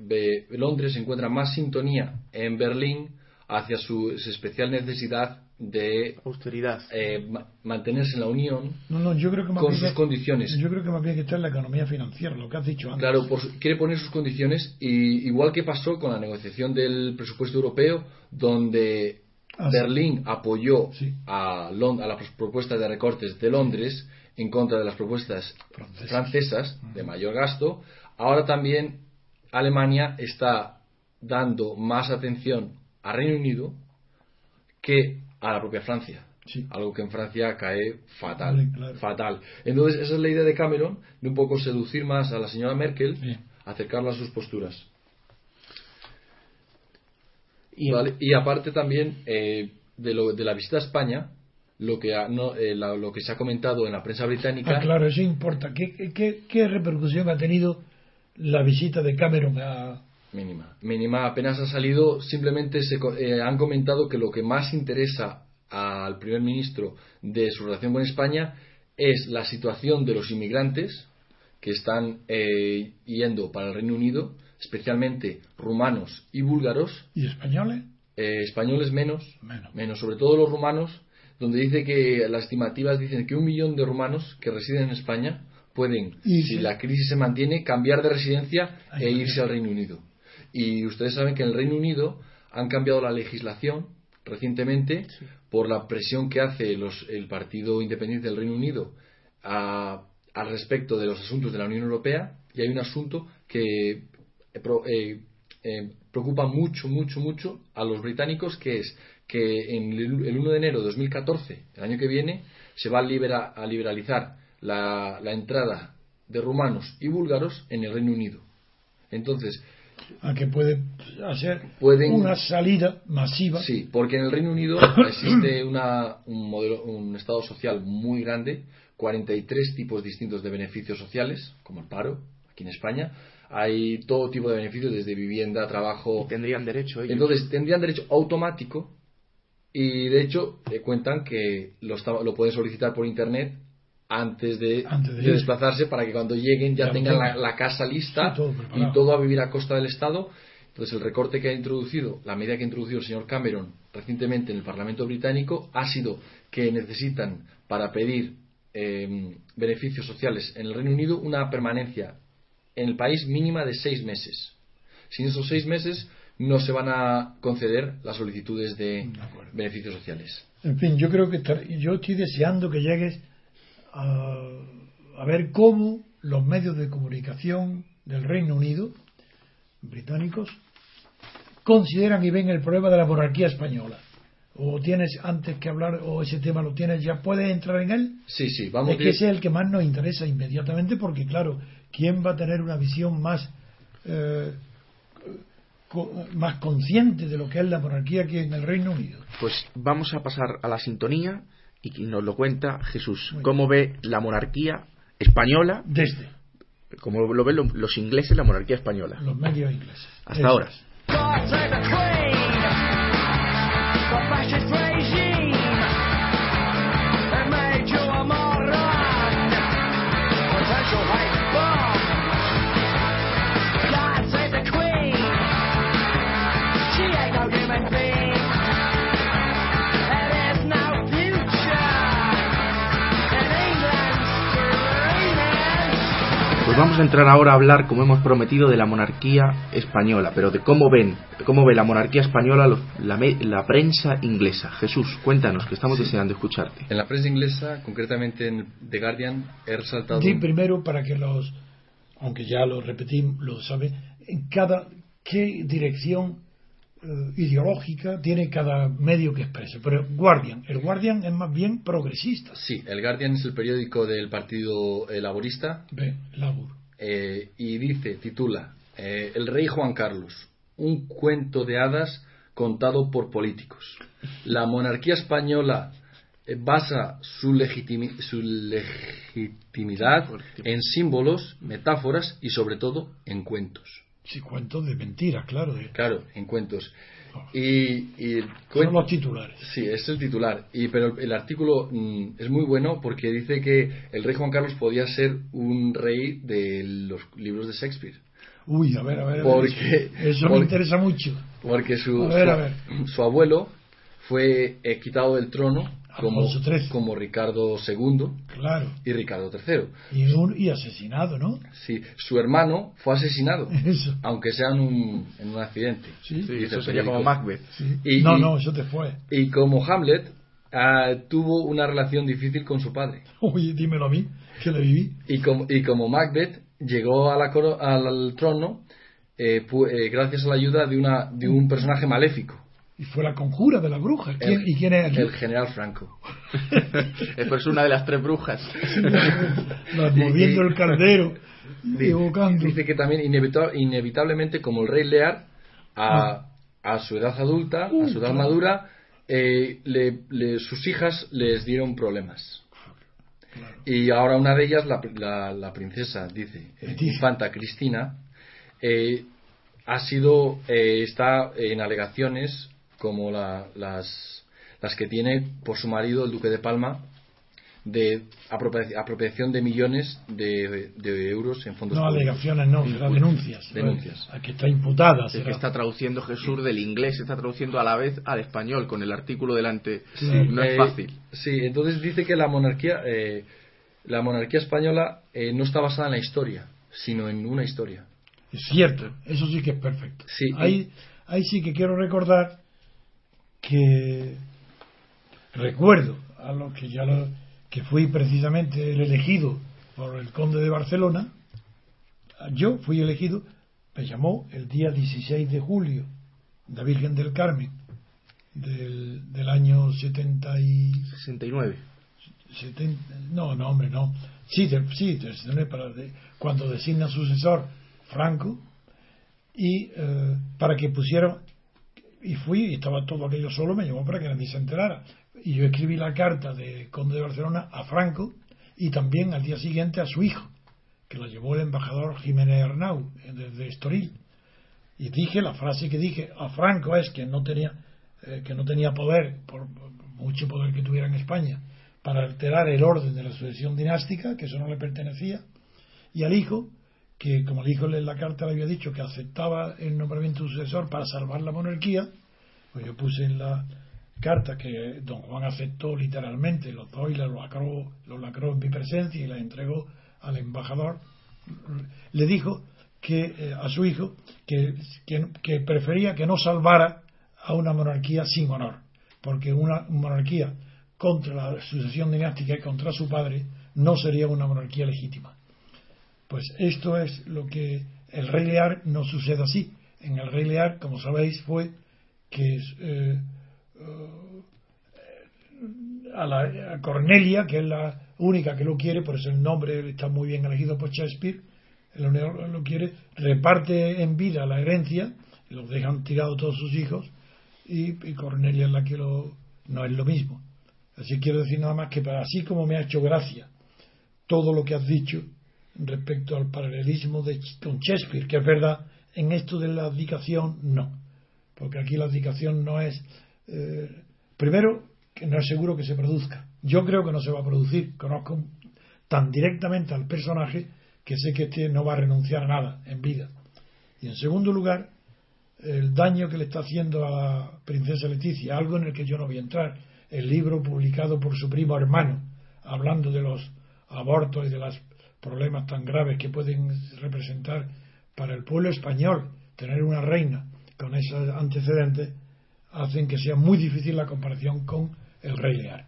mm, be- Londres encuentra más sintonía en Berlín hacia su especial necesidad de Austeridad. eh, ma- mantenerse en la Unión No, no, yo creo que más con sus que- condiciones. Yo creo que más bien que está en la economía financiera, lo que has dicho antes. Claro, por quiere poner sus condiciones y igual que pasó con la negociación del presupuesto europeo, donde Ah, sí. Berlín apoyó Sí. a, a las propuestas de recortes de Londres en contra de las propuestas Francesas. francesas de mayor gasto, ahora también Alemania está dando más atención a Reino Unido que a la propia Francia. Sí. Algo que en Francia cae fatal. Hombre, claro. Fatal. Entonces, esa es la idea de Cameron, de un poco seducir más a la señora Merkel, Bien. acercarla a sus posturas. Y ¿Vale? Y aparte también eh, de, lo, de la visita a España, lo que, ha- no, eh, la- lo que se ha comentado en la prensa británica, Ah, claro, eso importa. ¿Qué, qué, qué repercusión ha tenido la visita de Cameron a... mínima. Mínima apenas ha salido, simplemente se, eh, han comentado que lo que más interesa al primer ministro de su relación con España es la situación de los inmigrantes que están eh, yendo para el Reino Unido, especialmente rumanos y búlgaros, y españoles? eh, españoles menos, Menos. menos, sobre todo los rumanos, donde dice que las estimativas dicen que un millón de rumanos que residen en España pueden, Y si sí. la crisis se mantiene, cambiar de residencia e irse al Reino Unido. Y ustedes saben que en el Reino Unido han cambiado la legislación recientemente por la presión que hace los- el Partido Independiente del Reino Unido a- al respecto de los asuntos de la Unión Europea y hay un asunto que eh, pro- eh, eh, preocupa mucho, mucho, mucho a los británicos que es que en el, el 1 de enero de 2014, el año que viene, se va a, libera- a liberalizar la, la entrada de rumanos y búlgaros en el Reino Unido. Entonces, a que puede hacer Pueden- una salida masiva. Sí, porque en el Reino Unido existe una- un, modelo, un estado social muy grande, 43 tipos distintos de beneficios sociales, como el paro, aquí en España. Hay todo tipo de beneficios, desde vivienda, trabajo. Y tendrían derecho ellos. Entonces, tendrían derecho automático y, de hecho, eh, cuentan que lo, está- lo pueden solicitar por internet antes de, Antes de desplazarse para que cuando lleguen ya, tengan la, casa lista Sí, todo preparado. y todo a vivir a costa del Estado. Entonces, el recorte que ha introducido, la medida que ha introducido el señor Cameron recientemente en el Parlamento británico ha sido que necesitan, para pedir eh, beneficios sociales en el Reino Unido, una permanencia en el país mínima de seis meses. Sin esos seis meses no se van a conceder las solicitudes de De beneficios sociales. En fin, yo creo que yo estoy deseando que llegues a, a ver cómo los medios de comunicación del Reino Unido, británicos, consideran y ven el problema de la monarquía española. O tienes antes que hablar, o ese tema lo tienes, ya puedes entrar en él. Sí, sí, vamos es que ese es el que más nos interesa inmediatamente, porque claro, ¿quién va a tener una visión más eh, co- más consciente de lo que es la monarquía aquí en el Reino Unido? Pues vamos a pasar a la sintonía y que nos lo cuenta Jesús. ¿Cómo ve la monarquía española? Desde Como lo ven lo- los ingleses, la monarquía española. los medios ingleses. Hasta Eso ahora. Pues vamos a entrar ahora a hablar, como hemos prometido, de la monarquía española, pero de cómo ven, cómo ve la monarquía española los- la, me- la prensa inglesa. Jesús, cuéntanos, que estamos deseando escucharte. En la prensa inglesa, concretamente en The Guardian, he resaltado. Di primero para que los, aunque ya lo repetimos, lo saben, en cada qué dirección ideológica tiene cada medio que expresa. Pero Guardian, el Guardian es más bien progresista. Sí, el Guardian es el periódico del Partido eh, Laborista Ve, Labour. eh, y dice, titula, eh, El rey Juan Carlos, un cuento de hadas contado por políticos. La monarquía española eh, basa su, legitimi- su legitimidad en símbolos, metáforas y sobre todo en cuentos. Sí, cuentos de mentiras, claro. de- Claro, en cuentos. Y, y el son los titulares. Sí, es el titular. Y, pero el, artículo mm, es muy bueno porque dice que el rey Juan Carlos podía ser un rey de los libros de Shakespeare. Uy, a ver, a ver. a ver, Porque- eso eso me porque- interesa mucho. Porque su, A ver, su, a ver. su abuelo fue eh, quitado del trono como, Ricardo II Claro. y Ricardo III. Y, un, y asesinado, ¿no? Sí, su hermano fue asesinado, Eso. aunque sea en un, en un accidente. Sí. Sí, eso sería como. Macbeth. Sí. Y- no, y- no, eso te fue. Y como Hamlet, ah, tuvo una relación difícil con su padre. Oye, dímelo a mí, que le viví. Y como, y como Macbeth llegó a la coro- al, al trono eh, pu- eh, gracias a la ayuda de, una, de un personaje maléfico, Y fue la conjura de la bruja. ¿Quién- El- ¿Y quién es el general Franco. Es una de las tres brujas. La- moviendo el caldero, evocando. Dice que también inevita- inevitablemente, como el rey Lear, a, a su edad adulta, a su edad madura, eh, le- le- sus hijas les dieron problemas. Y ahora una de ellas, la, la- la princesa, dice, eh, infanta Cristina, eh, ha sido, eh, está en alegaciones como la- las, las que tiene por su marido, el duque de Palma, de apropia- apropiación de millones de, de euros en fondos No públicos. alegaciones, no, será denuncias. Denuncias. A que está imputada. Es que está traduciendo Jesús del inglés, está traduciendo a la vez al español con el artículo delante. Sí. no es Eh, fácil. Sí, entonces dice que la monarquía, eh, la monarquía española eh, no está basada en la historia, sino en una historia. Es cierto, eso sí que es perfecto. Sí, ahí, ahí sí que quiero recordar que recuerdo a lo que ya lo, que fui precisamente el elegido por el conde de Barcelona. Yo fui elegido, me llamó el día 16 de julio, la Virgen del Carmen, del, del año 70 y 69. 70, no, no, hombre, no. Sí, sí, para de- cuando designa sucesor Franco y eh, para que pusiera y fui y estaba todo aquello solo, me llamó para que nadie se enterara. Y yo escribí la carta de Conde de Barcelona a Franco y también al día siguiente a su hijo, que la llevó el embajador Jiménez Arnau eh, desde Estoril. Y dije la frase que dije a Franco es que no tenía eh, que no tenía poder, por mucho poder que tuviera en España, para alterar el orden de la sucesión dinástica, que eso no le pertenecía, y al hijo, que como el hijo en la carta le había dicho que aceptaba el nombramiento de sucesor para salvar la monarquía, pues yo puse en la carta que don Juan aceptó literalmente, los dos y los lacró, los lacró en mi presencia y la entregó al embajador, le dijo que eh, a su hijo que, que, que prefería que no salvara a una monarquía sin honor, porque una monarquía contra la sucesión dinástica y contra su padre no sería una monarquía legítima. Pues esto es lo que el rey Lear no sucede así. En el rey Lear, como sabéis, fue que eh, eh, a, la, a Cornelia, que es la única que lo quiere, por eso el nombre está muy bien elegido por Shakespeare, el honor lo quiere, reparte en vida la herencia, los dejan tirados todos sus hijos, y, y Cornelia es la que lo, no es lo mismo. Así quiero decir nada más que para así como me ha hecho gracia todo lo que has dicho respecto al paralelismo de, con Shakespeare, que es verdad, en esto de la abdicación no, porque aquí la abdicación no es, eh, primero, que no es seguro que se produzca. Yo creo que no se va a producir, conozco tan directamente al personaje que sé que este no va a renunciar a nada en vida. Y en segundo lugar, el daño que le está haciendo a la princesa Leticia, algo en el que yo no voy a entrar, el libro publicado por su primo hermano, hablando de los abortos y de los problemas tan graves que pueden representar para el pueblo español tener una reina con esos antecedentes, hacen que sea muy difícil la comparación con el rey Lear.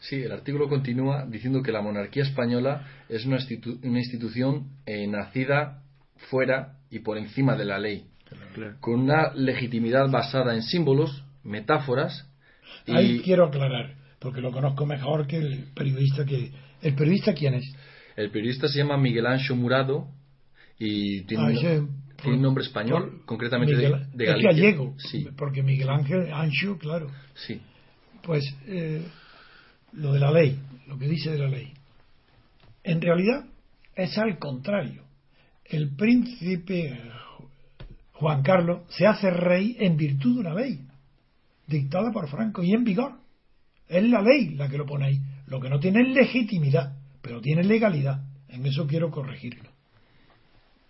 Sí, el artículo continúa diciendo que la monarquía española es una, institu- una institución eh, nacida fuera y por encima de la ley, Claro. con una legitimidad basada en símbolos, metáforas y Ahí quiero aclarar, porque lo conozco mejor que el periodista que... ¿El periodista quién es? el periodista se llama Miguel Ancho Murado y tiene, Ah, un, ese- tiene un nombre español, por- concretamente de- Miguel- de, Galicia. gallego, Sí, porque Miguel Ángel Ancho, claro. sí. Pues eh, lo de la ley, lo que dice de la ley. En realidad es al contrario. El príncipe Juan Carlos se hace rey en virtud de una ley dictada por Franco y en vigor. Es la ley la que lo pone ahí. Lo que no tiene es legitimidad, pero tiene legalidad. En eso quiero corregirlo.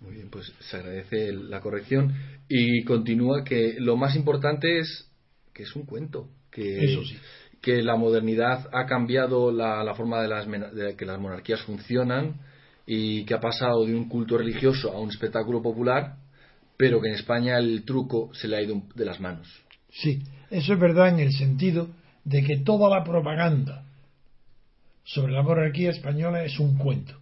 Muy bien, pues se agradece la corrección y continúa que lo más importante es que es un cuento, que, Eso sí. que la modernidad ha cambiado la, la forma de, las, de que las monarquías funcionan y que ha pasado de un culto religioso a un espectáculo popular, pero que en España el truco se le ha ido de las manos. Sí, eso es verdad en el sentido de que toda la propaganda sobre la monarquía española es un cuento.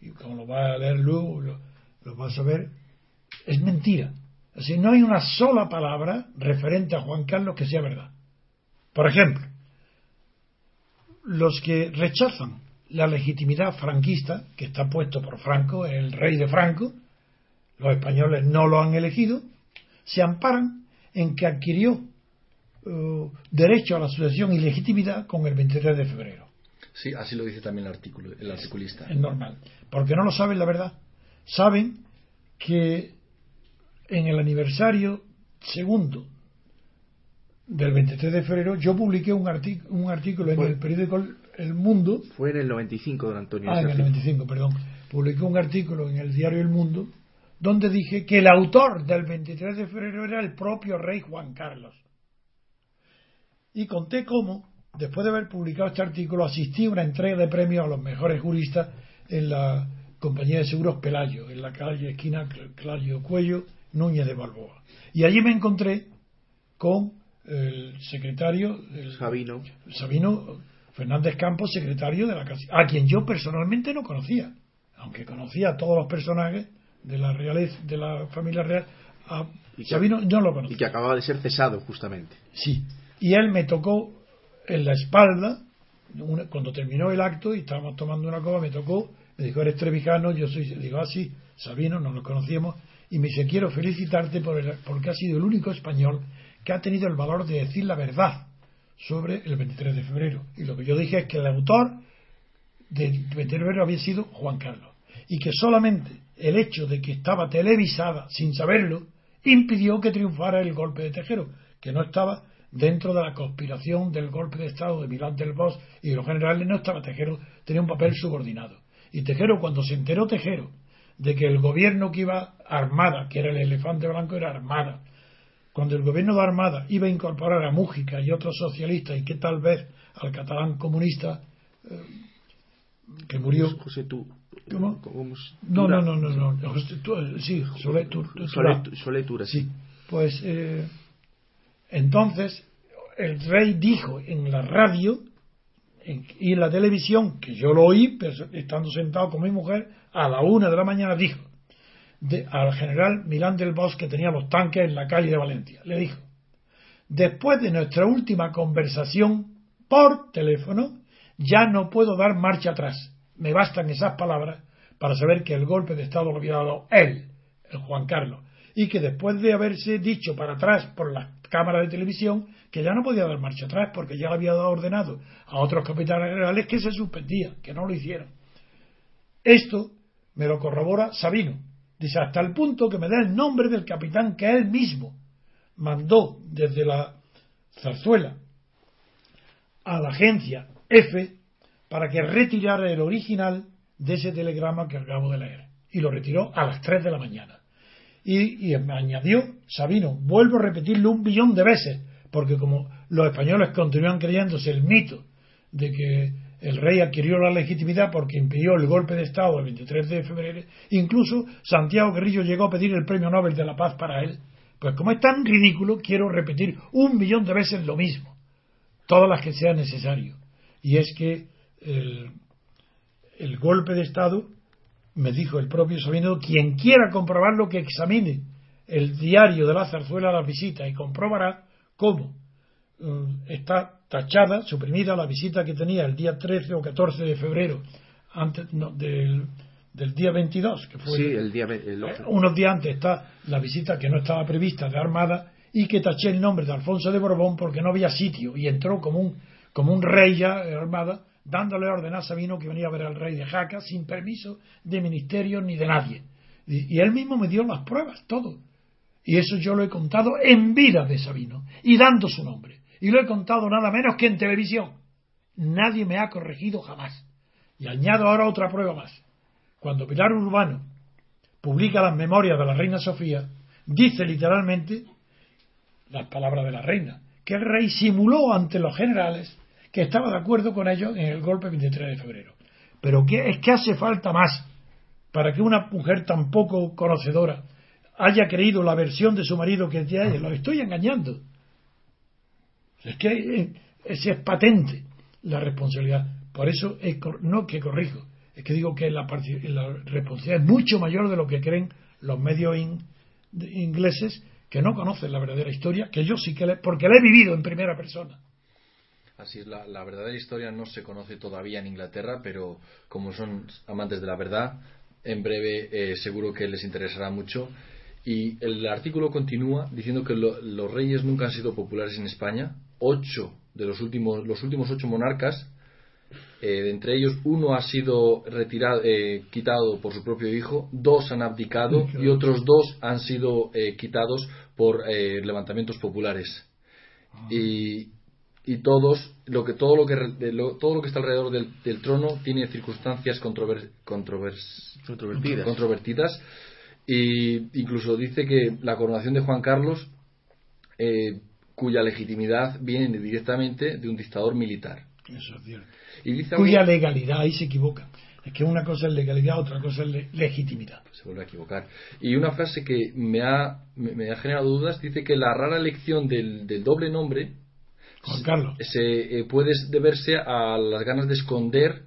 Y como lo vas a leer luego, lo, lo vas a ver, es mentira. Así, no hay una sola palabra referente a Juan Carlos que sea verdad. Por ejemplo, los que rechazan la legitimidad franquista, que está puesto por Franco, el rey de Franco, los españoles no lo han elegido, se amparan en que adquirió eh, derecho a la sucesión y legitimidad con el 23 de febrero. Sí, así lo dice también el, artículo, el articulista. Es normal. Porque no lo saben la verdad. Saben que en el aniversario segundo del 23 de febrero, yo publiqué un, arti- un artículo en Fue- el periódico El- Mundo, Fue en el 95, don Antonio. ah, en el artículo. 95, perdón, publiqué un artículo en el diario El Mundo, donde dije que el autor del 23 de febrero era el propio rey Juan Carlos. Y conté cómo, después de haber publicado este artículo, asistí a una entrega de premios a los mejores juristas en la compañía de seguros Pelayo, en la calle esquina Clario Cuello, Núñez de Balboa. Y allí me encontré con el secretario, el Sabino. Sabino Fernández Campos, secretario de la casa, a quien yo personalmente no conocía, aunque conocía a todos los personajes de la realeza, de la familia real, a Y que- Sabino no lo Y conocía. que acababa de ser cesado, justamente. Sí. Y él me tocó en la espalda, cuando terminó el acto y estábamos tomando una copa, me tocó, me dijo, eres trevijano, yo soy, digo, ah, sí, Sabino, nos lo conocíamos, y me dice, quiero felicitarte por el- porque has sido el único español que ha tenido el valor de decir la verdad sobre el 23 de febrero. Y lo que yo dije es que el autor del 23 de febrero había sido Juan Carlos. Y que solamente el hecho de que estaba televisada sin saberlo impidió que triunfara el golpe de Tejero, que no estaba dentro de la conspiración del golpe de Estado de Milán del Bosch y de los generales, no estaba Tejero, tenía un papel subordinado. Y Tejero, cuando se enteró Tejero de que el gobierno que iba armada, que era el elefante blanco, era armada, cuando el gobierno de Armada iba a incorporar a Mújica y otros socialistas y que tal vez al catalán comunista eh, que murió José, tú. ¿Cómo? no no no no no José, tú, eh, sí Solé, tú- tú- Solé- Turá. Solé Tura, sí pues eh, entonces el rey dijo en la radio y en la televisión que yo lo oí perso- estando sentado con mi mujer a la una de la mañana dijo al general Milán del Bosque que tenía los tanques en la calle de Valencia le dijo después de nuestra última conversación por teléfono ya no puedo dar marcha atrás. Me bastan esas palabras para saber que el golpe de Estado lo había dado él, el Juan Carlos, y que después de haberse dicho para atrás por la cámara de televisión que ya no podía dar marcha atrás porque ya le había dado ordenado a otros capitanes generales que se suspendía, que no lo hicieron. Esto me lo corrobora Sabino. Dice, hasta el punto que me da el nombre del capitán que él mismo mandó desde la zarzuela a la agencia F para que retirara el original de ese telegrama que acabo de leer. Y lo retiró a las 3 de la mañana. Y, y me añadió, Sabino, vuelvo a repetirlo un billón de veces, porque como los españoles continúan creyéndose el mito de que el rey adquirió la legitimidad porque impidió el golpe de Estado el 23 de febrero, incluso Santiago Guerrillo llegó a pedir el premio Nobel de la Paz para él. Pues como es tan ridículo, quiero repetir un millón de veces lo mismo, todas las que sea necesario. Y es que el, el golpe de Estado, me dijo el propio Sabino, quien quiera comprobarlo que examine el diario de la zarzuela a la visita y comprobará cómo eh, está tachada, suprimida la visita que tenía el día 13 o 14 de febrero antes no, del, del día 22, que fue Sí, el día. el- eh, unos días antes está la visita que no estaba prevista de Armada y que taché el nombre de Alfonso de Borbón porque no había sitio y entró como un, como un rey ya en Armada dándole orden a Sabino que venía a ver al rey de Jaca sin permiso de ministerio ni de nadie. Y, él mismo me dio las pruebas, todo. Y eso yo lo he contado en vida de Sabino y dando su nombre. Y lo he contado nada menos que en televisión. Nadie me ha corregido jamás. Y añado ahora otra prueba más. Cuando Pilar Urbano publica las memorias de la reina Sofía, dice literalmente las palabras de la reina, que el rey simuló ante los generales que estaba de acuerdo con ellos en el golpe 23 de febrero. Pero que es que hace falta más para que una mujer tan poco conocedora haya creído la versión de su marido que ella, lo estoy engañando. Es que eh, ese es patente la responsabilidad. Por eso es no que corrijo, es que digo que la, responsabilidad es mucho mayor de lo que creen los medios ingleses que no conocen la verdadera historia, que yo sí que le, porque la he vivido en primera persona. Así es, la, la verdadera historia no se conoce todavía en Inglaterra, pero como son amantes de la verdad, en breve eh, seguro que les interesará mucho. Y el artículo continúa diciendo que lo- los reyes nunca han sido populares en España. Ocho de los últimos, los últimos ocho monarcas, eh, entre ellos uno ha sido retirado, eh, quitado por su propio hijo, dos han abdicado y otros dos han sido eh, quitados por levantamientos populares. y, y todos lo que todo lo que lo- todo lo que está alrededor del, del trono tiene circunstancias controver- controvers- Controvertidas. controvertidas y incluso dice que la coronación de Juan Carlos eh, cuya legitimidad viene directamente de un dictador militar Eso es cierto. y dice algo- Cuya legalidad, ahí se equivocan. Es que una cosa es legalidad, otra cosa es le- legitimidad. se vuelve a equivocar. Y una frase que me ha, me, me ha generado dudas dice que la rara elección del, del doble nombre Juan Carlos. se eh, puede deberse a las ganas de esconder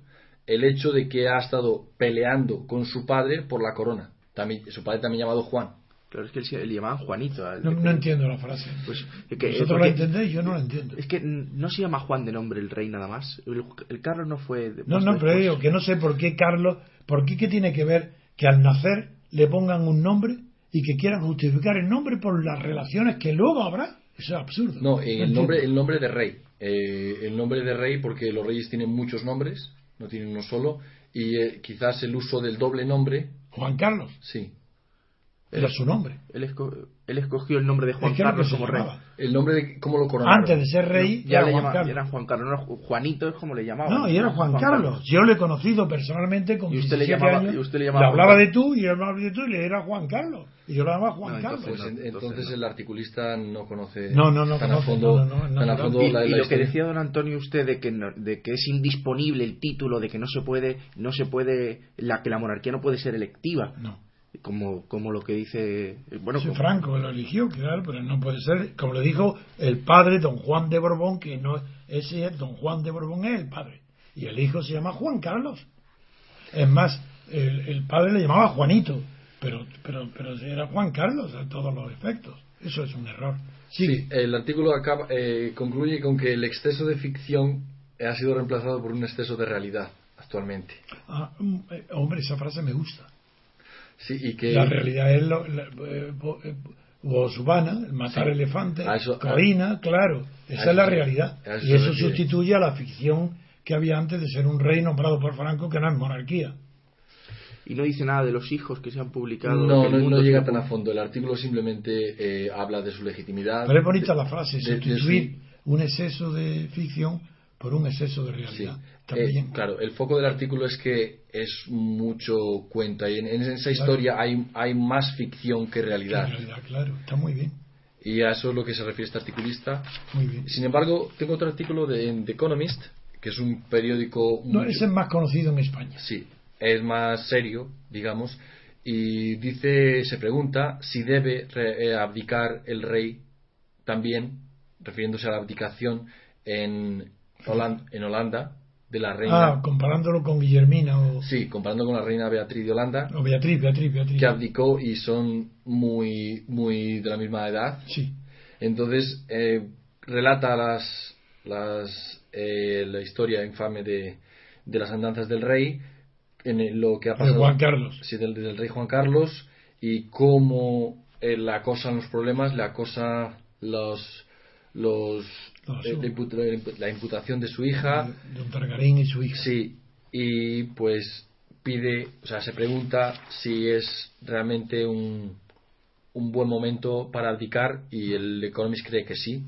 el hecho de que ha estado peleando con su padre por la corona. También, su padre también llamado Juan. Claro, es que él se- le llamaban Juanito. al- No, no entiendo la frase. Pues, es que- ¿Vosotros porque- la entendéis? Yo no la entiendo. Es que no se llama Juan de nombre el rey nada más. El, el Carlos no fue. de- No, no, pero digo que no sé por qué Carlos, por qué qué tiene que ver que al nacer le pongan un nombre y que quieran justificar el nombre por las relaciones que luego habrá. Eso es absurdo. No, eh, el nombre, el nombre de rey. Eh, el nombre de rey porque los reyes tienen muchos nombres, no tienen uno solo. Y eh, quizás el uso del doble nombre, Juan Carlos sí. Era su nombre. Él, esco- él escogió el nombre de Juan Es que era Carlos como rey. llamaba. El nombre de cómo lo coronaron. Antes de ser rey, Ya era le Juan llama- Carlos. era Juan Carlos. no, Juanito es como le llamaban. No, y era Juan, Carlos. Yo lo he conocido personalmente con Y usted le 17 llamaba- años. y usted le llamaba hablaba Juan de tú y él hablaba de tú y le era Juan Carlos. Y yo lo llamaba Juan No, Carlos. Pues No, en- entonces entonces no. el articulista no conoce No, no, no tan a fondo, no, no, no, tan a no, fondo Y, la, y la lo que decía don Antonio usted de que no- de que es indisponible el título de que no se puede no se puede la que la monarquía no puede ser electiva No. Como como lo que dice eh, bueno como- Franco lo eligió, claro, pero no puede ser, como le dijo el padre, don Juan de Borbón, que no ese es don Juan de Borbón es el padre. Y el hijo se llama Juan Carlos. Es más, el, el padre le llamaba Juanito, pero, pero, pero era Juan Carlos a todos los efectos. Eso es un error. Sí, Sí, el artículo acaba, eh, concluye con que el exceso de ficción ha sido reemplazado por un exceso de realidad actualmente. Ah, mm, eh, hombre, esa frase me gusta. Sí, y que La realidad es lo, la, eh, bo- eh, matar Sí. elefantes, A eso- Corina, claro, esa a es la eso- realidad. a eso Y eso sustituye a la ficción que había antes de ser un rey nombrado por Franco, que no es monarquía. y no dice nada de los hijos que se han publicado no, no, llega tan a fondo. El artículo simplemente eh, habla de su legitimidad. Pero es bonita de- la frase, de- de sustituir su- un exceso de ficción por un exceso de Sí. realidad. Eh, También. claro, el foco del artículo es que es mucho cuento y en, en esa historia hay, hay más ficción que realidad. realidad, claro, está muy bien, Y a eso es lo que se refiere este articulista. muy bien. Sin embargo, tengo otro artículo de, en The Economist, que es un periódico... No, mucho- ese es más conocido en España. Sí, es más serio, digamos, y dice, se pregunta si debe re- eh, abdicar el rey también, refiriéndose a la abdicación en, Holan- en Holanda de la reina. Ah, comparándolo con Guillermina o, Sí, comparando con la reina Beatriz de Holanda, o Beatriz, Beatriz, Beatriz. que abdicó y son muy, muy de la misma edad. Sí, Entonces, eh, relata las, las, eh, la historia infame de, de las andanzas del rey, en lo que ha de pasado Juan Carlos. sí, del, del rey Juan Carlos y cómo eh, le acosan los problemas, le acosa los, los, la, imputa- la imputación de su hija, de Don Targarín y su hija. sí, y pues pide, o sea, se pregunta si es realmente un, un buen momento para abdicar y el Economist cree que sí,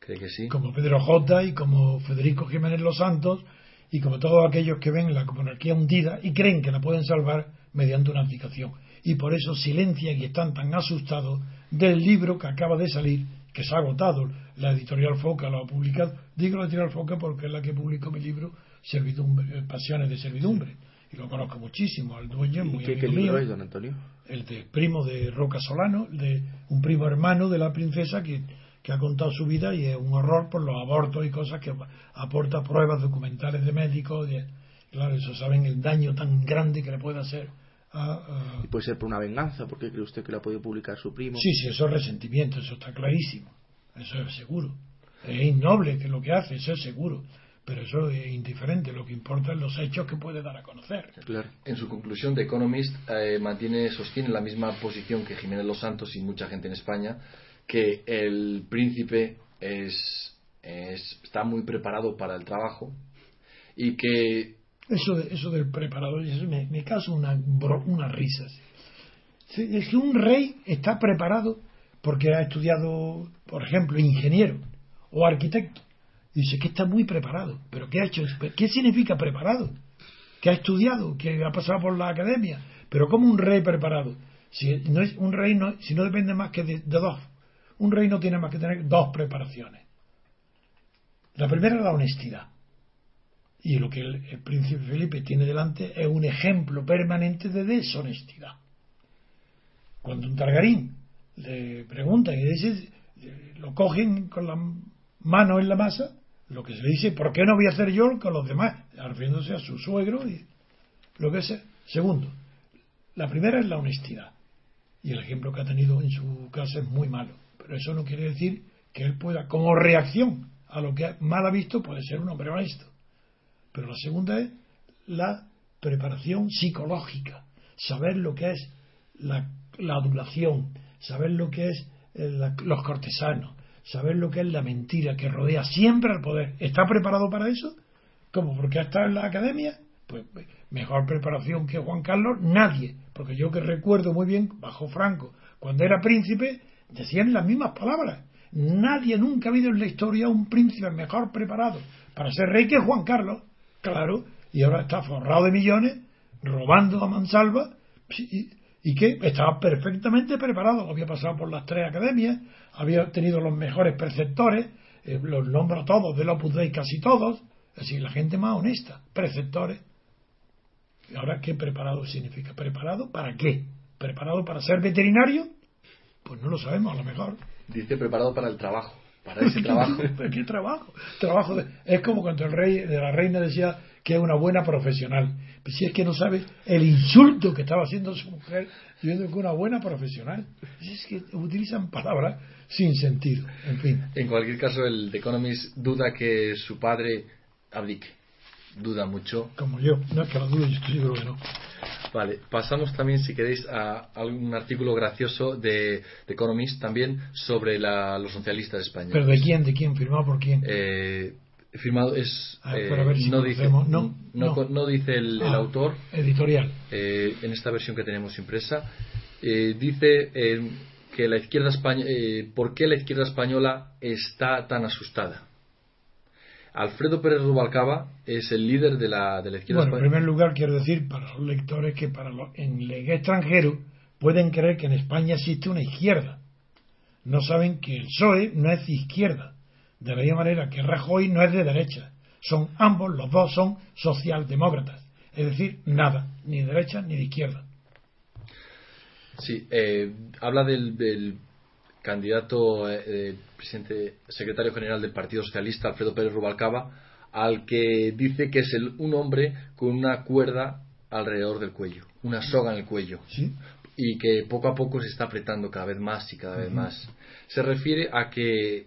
cree que sí. como Pedro J. y como Federico Jiménez Los Santos y como todos aquellos que ven la monarquía hundida y creen que la pueden salvar mediante una abdicación. Y por eso silencian y están tan asustados del libro que acaba de salir, que se ha agotado. La editorial Foca lo ha publicado. Digo la editorial Foca porque es la que publicó mi libro Servidumbre, eh, Pasiones de Servidumbre. Y lo conozco muchísimo, al dueño, es ¿Y muy qué, qué libro mío es don Antonio el de primo de Roca Solano, de un primo hermano de la princesa que, que ha contado su vida y es un horror por los abortos y cosas que aporta pruebas documentales de médicos. de- claro, eso saben el daño tan grande que le puede hacer a. a- y puede ser por una venganza porque cree usted que la ha podido publicar su primo Sí, sí, eso es resentimiento, eso está clarísimo. Eso es seguro. Es innoble que lo que hace, eso es seguro. Pero eso es indiferente. Lo que importa es los hechos que puede dar a conocer. claro En su conclusión, The Economist eh, mantiene, sostiene la misma posición que Jiménez Los Santos y mucha gente en España, que el príncipe es, es- está muy preparado para el trabajo y que Eso, de- eso del preparador, eso me, me causa una, unas risas. Es que un rey está preparado porque ha estudiado, por ejemplo, ingeniero o arquitecto. Dice que está muy preparado. ¿Pero qué ha hecho? ¿Qué significa preparado? ¿Que ha estudiado? ¿Que ha pasado por la academia? Pero como un rey preparado? Si no es un rey, no, si no depende más que de, dos. Un rey no tiene más que tener dos preparaciones. La primera es la honestidad. Y lo que el, el príncipe Felipe tiene delante es un ejemplo permanente de deshonestidad. Cuando un Targarín le preguntan y dice, lo cogen con la mano en la masa, lo que se le dice, ¿por qué no voy a hacer yo con los demás? Refiriéndose a su suegro y lo que es. Segundo, la primera es la honestidad. Y el ejemplo que ha tenido en su casa es muy malo. Pero eso no quiere decir que él pueda, como reacción a lo que mal ha visto, puede ser un hombre honesto. Pero la segunda es la preparación psicológica, saber lo que es la, la adulación, saber lo que es la, los cortesanos, saber lo que es la mentira que rodea siempre al poder. ¿Está preparado para eso? ¿Cómo? ¿Porque ha estado en la academia? Pues mejor preparación que Juan Carlos, nadie. Porque yo que recuerdo muy bien, bajo Franco, cuando era príncipe, decían las mismas palabras. Nadie nunca ha habido en la historia un príncipe mejor preparado para ser rey que Juan Carlos. Claro, y ahora está forrado de millones, robando a mansalva, y, y que estaba perfectamente preparado. Había pasado por las tres academias, había tenido los mejores preceptores, eh, los nombro todos, del Opus Dei casi todos, es decir, la gente más honesta, preceptores. ¿Y ahora qué preparado significa? ¿Preparado para qué? ¿Preparado para ser veterinario? Pues no lo sabemos, a lo mejor. Dice preparado para el trabajo, para ese trabajo. ¿Pero qué trabajo? trabajo de- es como cuando el rey de la reina decía que es una buena profesional. Si es que no sabe el insulto que estaba haciendo su mujer diciendo que es una buena profesional. Si es que utilizan palabras sin sentido. En fin. En cualquier caso, el The Economist duda que su padre abdique. Duda mucho. Como yo. No es que lo dudo, yo estoy seguro que no. Vale, pasamos también, si queréis, a algún artículo gracioso de The Economist también sobre la- los socialistas españoles. ¿Pero de quién? ¿De quién? ¿Firmado por quién? Eh, firmado es A ver, eh, pero a ver si no dice conocemos. No, no, no. no dice el, el Ah, autor Editorial. eh, en esta versión que tenemos impresa eh, dice eh, que la izquierda española por qué la izquierda española está tan asustada Alfredo Pérez Rubalcaba es el líder de la, de la izquierda Bueno, en española primer lugar quiero decir para los lectores que para los, en el extranjero pueden creer que en España existe una izquierda. No saben que el PSOE no es izquierda. De la misma manera que Rajoy no es de derecha. Son ambos, los dos son socialdemócratas. Es decir, nada, ni de derecha ni de izquierda. Sí, eh, habla del, del candidato eh, eh, presidente, secretario general del Partido Socialista, Alfredo Pérez Rubalcaba, al que dice que es el- un hombre con una cuerda alrededor del cuello, una soga en el cuello, ¿Sí? y que poco a poco se está apretando cada vez más y cada vez más. Se refiere a que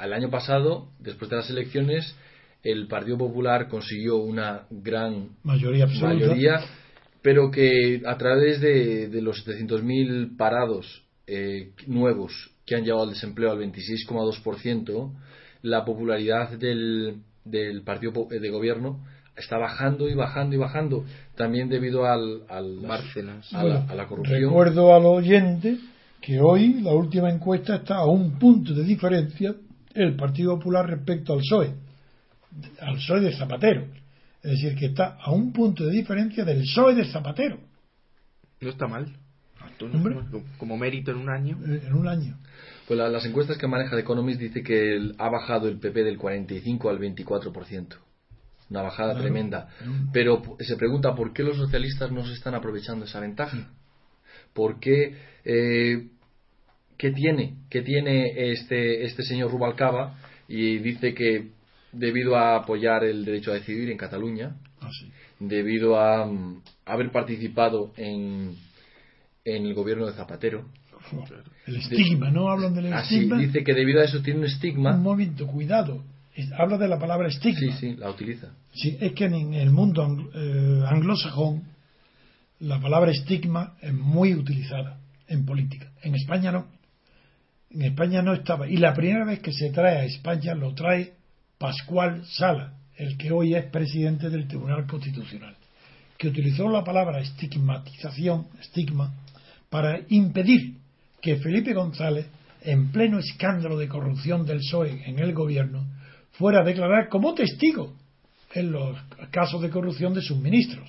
al año pasado, después de las elecciones, el Partido Popular consiguió una gran Mayoría absoluta. mayoría, pero que a través de, de los 700.000 parados eh, nuevos que han llevado al desempleo al 26,2%, la popularidad del, del partido po- de gobierno está bajando y bajando y bajando, también debido al, al- Bárcenas. a, Bueno, la, a la corrupción. Recuerdo al oyente que hoy la última encuesta está a un punto de diferencia el Partido Popular respecto al PSOE, al PSOE de Zapatero. Es decir, que está a un punto de diferencia del PSOE de Zapatero No está mal. Hombre. como, mérito en un año. eh, en un año. Pues la- las encuestas que maneja The Economist dice que el- ha bajado el PP del 45 al 24%. Una bajada Claro. tremenda. Mm. Pero se pregunta por qué los socialistas no se están aprovechando esa ventaja. ¿Por qué? eh, ¿Qué tiene? ¿Qué tiene este, este señor Rubalcaba? Y dice que debido a apoyar el derecho a decidir en Cataluña, Así. debido a mm, haber participado en, en el gobierno de Zapatero, El estigma, ¿no hablan del así estigma? dice que debido a eso tiene un estigma. Un momento, cuidado. Habla de la palabra estigma. Sí, sí, la utiliza. Sí, es que en el mundo anglo- eh, anglosajón la palabra estigma es muy utilizada en política. En España no. En España no estaba. Y la primera vez que se trae a España lo trae Pascual Sala, el que hoy es presidente del Tribunal Constitucional, que utilizó la palabra estigmatización, estigma, para impedir que Felipe González en pleno escándalo de corrupción del PSOE en el gobierno, fuera a declarar como testigo en los casos de corrupción de sus ministros.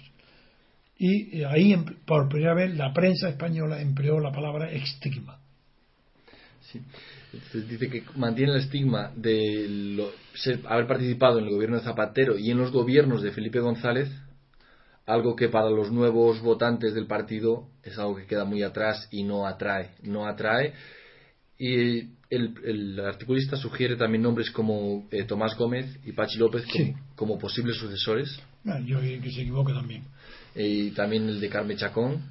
Y eh, ahí, em- por primera vez, la prensa española empleó la palabra estigma. Sí. Entonces dice que mantiene el estigma de lo- ser- haber participado en el gobierno de Zapatero y en los gobiernos de Felipe González, algo que para los nuevos votantes del partido es algo que queda muy atrás y no atrae. No atrae. Y el, el articulista sugiere también nombres como eh, Tomás Gómez y Pachi López como, Sí. como posibles sucesores. Ah, Yo que se equivoca también. Y también el de Carmen Chacón.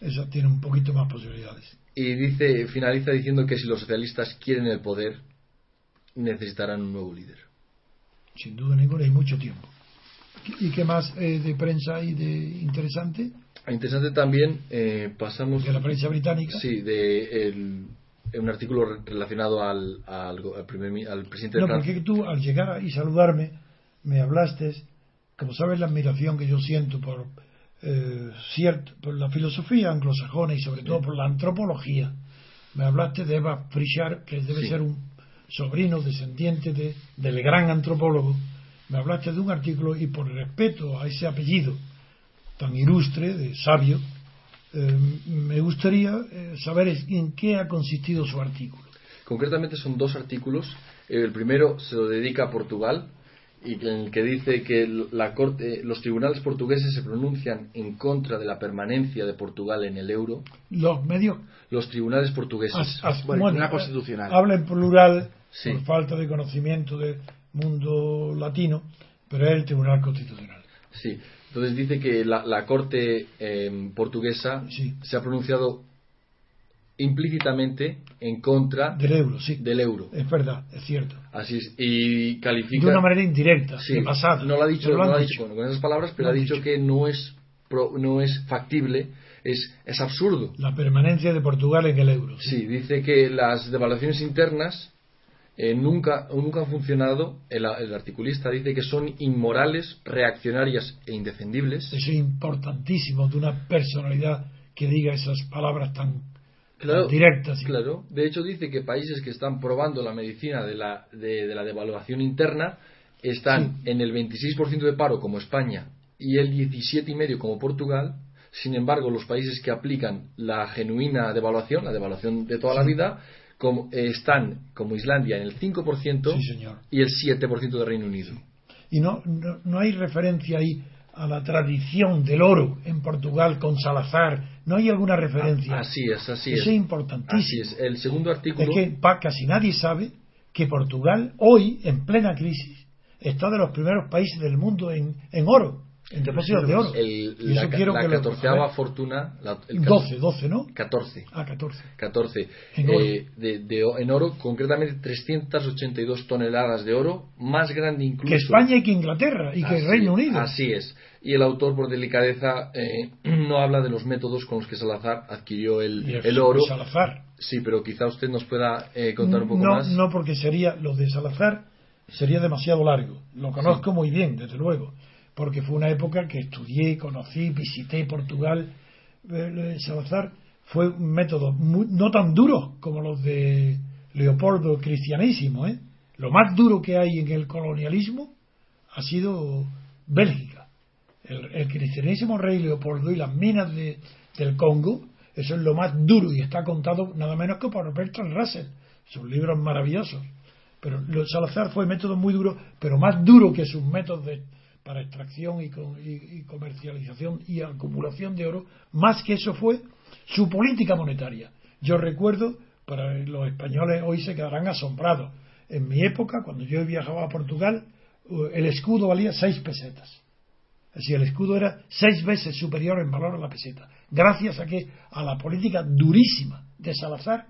Eso tiene un poquito más posibilidades. Y dice, finaliza diciendo que si los socialistas quieren el poder, necesitarán un nuevo líder. Sin duda ninguna, hay mucho tiempo. ¿Y qué más eh, de prensa hay de interesante? Interesante también, eh, pasamos. De la prensa británica. Sí, de el- un artículo re- relacionado al, al, al primer al presidente No, de porque tú al llegar y saludarme me hablaste, como sabes, la admiración que yo siento por, eh, cierto, por la filosofía anglosajona y sobre todo por la antropología. Me hablaste de Eva Pritchard, que debe Sí. ser un sobrino descendiente de, del gran antropólogo. Me hablaste de un artículo y por respeto a ese apellido tan ilustre, de sabio, eh, me gustaría eh, saber en qué ha consistido su artículo. Concretamente son dos artículos. El primero se lo dedica a Portugal y en el que dice que la corte, los tribunales portugueses se pronuncian en contra de la permanencia de Portugal en el euro. Los medios Los tribunales portugueses. As- as- Bueno, bueno, una eh, constitucional. Habla en plural Sí. por falta de conocimiento del mundo latino, pero es el Tribunal Constitucional. Sí. Entonces dice que la, la corte eh, portuguesa Sí. se ha pronunciado implícitamente en contra Del euro, sí. del euro. Es verdad, es cierto. Así es. Y califica. De una manera indirecta, Sí, pasada. no lo ha dicho, pero no lo ha dicho. con, esas palabras, pero Lo ha dicho, dicho. que no es pro- no es factible, es, es absurdo. La permanencia de Portugal en el euro. Sí, dice que las devaluaciones internas eh, nunca, nunca han funcionado. El, el articulista dice que son inmorales, reaccionarias e indefendibles. Eso es importantísimo de una personalidad que diga esas palabras tan, tan directas. Claro, de hecho dice que países que están probando la medicina de la, de, de la devaluación interna están en el 26% de paro como España y el 17,5% como Portugal. Sin embargo, los países que aplican la genuina devaluación, la devaluación de toda la vida, como, eh, están como Islandia en el 5% Sí, señor. y el 7% de Reino Unido. Y no, no, no hay referencia ahí a la tradición del oro en Portugal con Salazar. No hay alguna referencia. Así es, así Eso es. es importantísimo. Así es. El segundo artículo. Es que pa- casi nadie sabe que Portugal hoy, en plena crisis, está de los primeros países del mundo en, en oro, en depósitos de oro. el- Y la quiero la catorceava fortuna. La, el 12, 12, ¿no? 14. Ah, 14. 14 En oro. eh, de, de en oro, concretamente 382 toneladas de oro, más grande incluso Que España y que Inglaterra y que Así- Reino Unido. Así es. Y el autor, por delicadeza, eh, no habla de los métodos con los que Salazar adquirió el, Y el oro. Salazar. Sí, pero quizá usted nos pueda eh, contar un poco no, más. no, porque sería lo de Salazar sería demasiado largo. Lo conozco muy bien, desde luego, porque fue una época que estudié, conocí, visité Portugal. Eh, Salazar fue un método muy- no tan duro como los de Leopoldo cristianísimo. ¿eh? Lo más duro que hay en el colonialismo ha sido Bélgica. El, el cristianísimo rey Leopoldo y las minas de- del Congo, eso es lo más duro y está contado nada menos que por Bertrand Russell. Son libros maravillosos. Pero Salazar fue método muy duro, pero más duro que sus métodos de- para extracción y, y- comercialización y acumulación de oro, más que eso fue su política monetaria. Yo recuerdo, para los españoles hoy se quedarán asombrados, en mi época, cuando yo viajaba a Portugal, el escudo valía seis pesetas. Así el escudo era seis veces superior en valor a la peseta, gracias a que a la política durísima de Salazar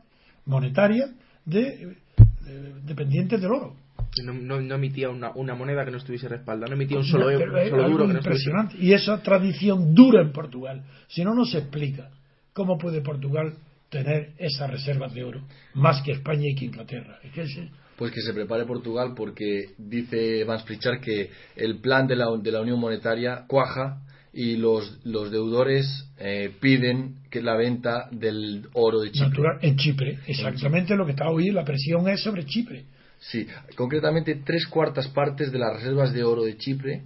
monetaria de, de- dependientes del oro. No, no- no emitía una, una moneda que no estuviese respaldada, no emitía un solo, euro, un solo duro que no estuviese impresionante. Y esa tradición dura en Portugal. Si no, no se explica cómo puede Portugal tener esas reservas de oro más que España y que Inglaterra. Es que es- Pues que se prepare Portugal porque dice Vance Pritchard que el plan de la, de la Unión Monetaria cuaja y los, los deudores eh, piden que la venta del oro de Chipre. Natural, en Chipre. Exactamente lo que está hoy, la presión es sobre Chipre. Sí, concretamente tres cuartas partes de las reservas de oro de Chipre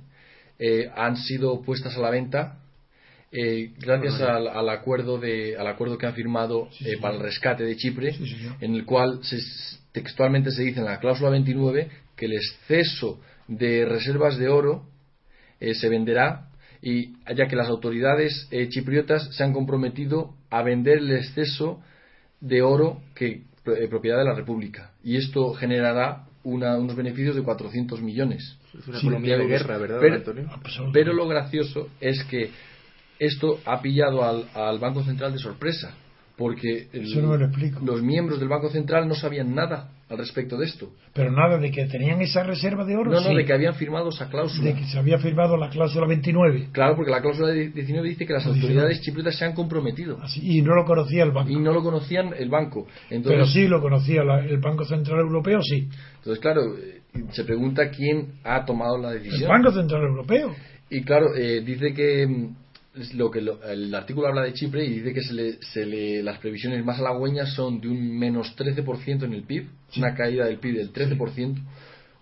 eh, han sido puestas a la venta eh, gracias al, al acuerdo de al acuerdo que han firmado Sí, eh, para el rescate de Chipre, Sí, en el cual se- textualmente se dice en la cláusula 29 que el exceso de reservas de oro eh, se venderá y ya que las autoridades eh, chipriotas se han comprometido a vender el exceso de oro que propiedad de la República y esto generará una- unos beneficios de 400 millones. Es una Sí, economía de guerra, ¿verdad, Pero- Antonio? Absolutamente. Pero lo gracioso es que esto ha pillado al, al Banco Central de sorpresa, porque el- Eso no me lo explico. los miembros del Banco Central no sabían nada al respecto de esto. Pero nada de que tenían esa reserva de oro. No, no, sí. de que habían firmado esa cláusula. De que se había firmado la cláusula 29. Claro, porque la cláusula de 19 dice que las La 19. autoridades chipriotas se han comprometido Así, y no lo conocía el banco. y no lo conocían el banco. Entonces, Pero sí lo conocía la- el Banco Central Europeo, sí. entonces claro, eh, se pregunta quién ha tomado la El decisión. Banco Central Europeo. Y claro, eh, dice que mm, es lo que lo- el artículo habla de Chipre y dice que se le, se le- las previsiones más halagüeñas son de un menos 13% en el PIB, una caída del PIB del 13%,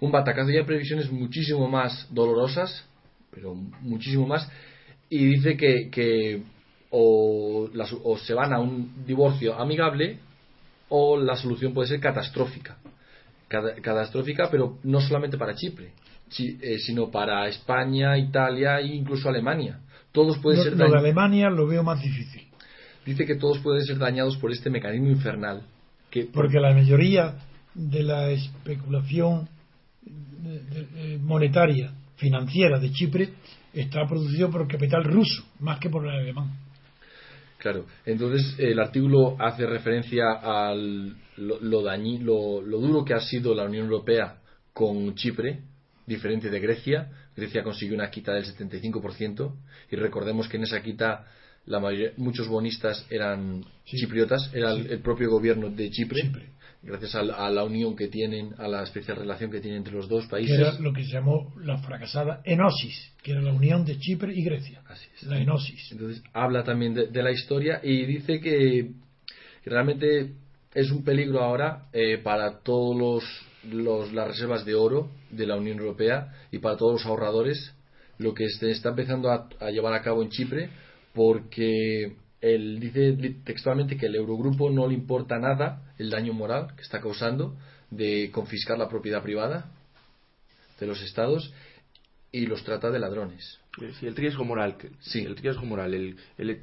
un batacazo y hay previsiones muchísimo más dolorosas, pero muchísimo más, y dice que, que o, las- o se van a un divorcio amigable o la solución puede ser catastrófica. Cada- catastrófica, pero no solamente para Chipre, chi- eh, sino para España, Italia e incluso Alemania. Todos pueden Lo, ser lo de Alemania lo veo más difícil. Dice que todos pueden ser dañados por este mecanismo infernal. Que, Porque la mayoría de la especulación monetaria, financiera de Chipre está producido por capital ruso, más que por el alemán. Claro, entonces el artículo hace referencia al lo, lo, dañi- lo, lo duro que ha sido la Unión Europea con Chipre, diferente de Grecia. Grecia consiguió una quita del 75% y recordemos que en esa quita la mayoría, muchos bonistas eran Sí. chipriotas, era el, el propio gobierno de Chipre, Chipre. gracias a, la- a la unión que tienen, a la especial relación que tienen entre los dos que países. era lo que se llamó la fracasada enosis, que era la unión de Chipre y Grecia. Así es. La enosis. Entonces habla también de, de la historia y dice que, que realmente es un peligro ahora eh, para todos los, los- las reservas de oro de la Unión Europea y para todos los ahorradores lo que se está empezando a, a llevar a cabo en Chipre porque él dice textualmente que el Eurogrupo no le importa nada el daño moral que está causando de confiscar la propiedad privada de los estados y los trata de ladrones. Eh, Sí, el riesgo moral. que- Sí. El riesgo moral. El, el-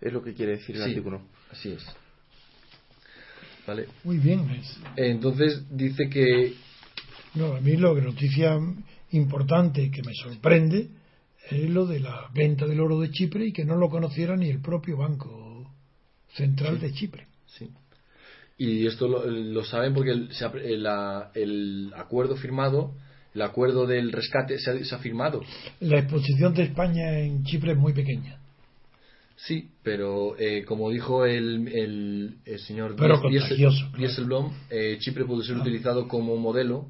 es lo que quiere decir el Sí, artículo. así es. ¿Vale? Muy bien. es- Entonces dice que No, a mí lo que noticia importante que me sorprende es lo de la venta del oro de Chipre y que no lo conociera ni el propio Banco Central de Chipre. sí. Y esto lo, lo saben porque el, el- la- el acuerdo firmado, el acuerdo del rescate se ha, se ha firmado. La exposición de España en Chipre es muy pequeña. Sí, pero eh, como dijo el, el, señor Pero Dies- contagioso, claro. Dieselblom, eh, Chipre puede ser Ah. utilizado como modelo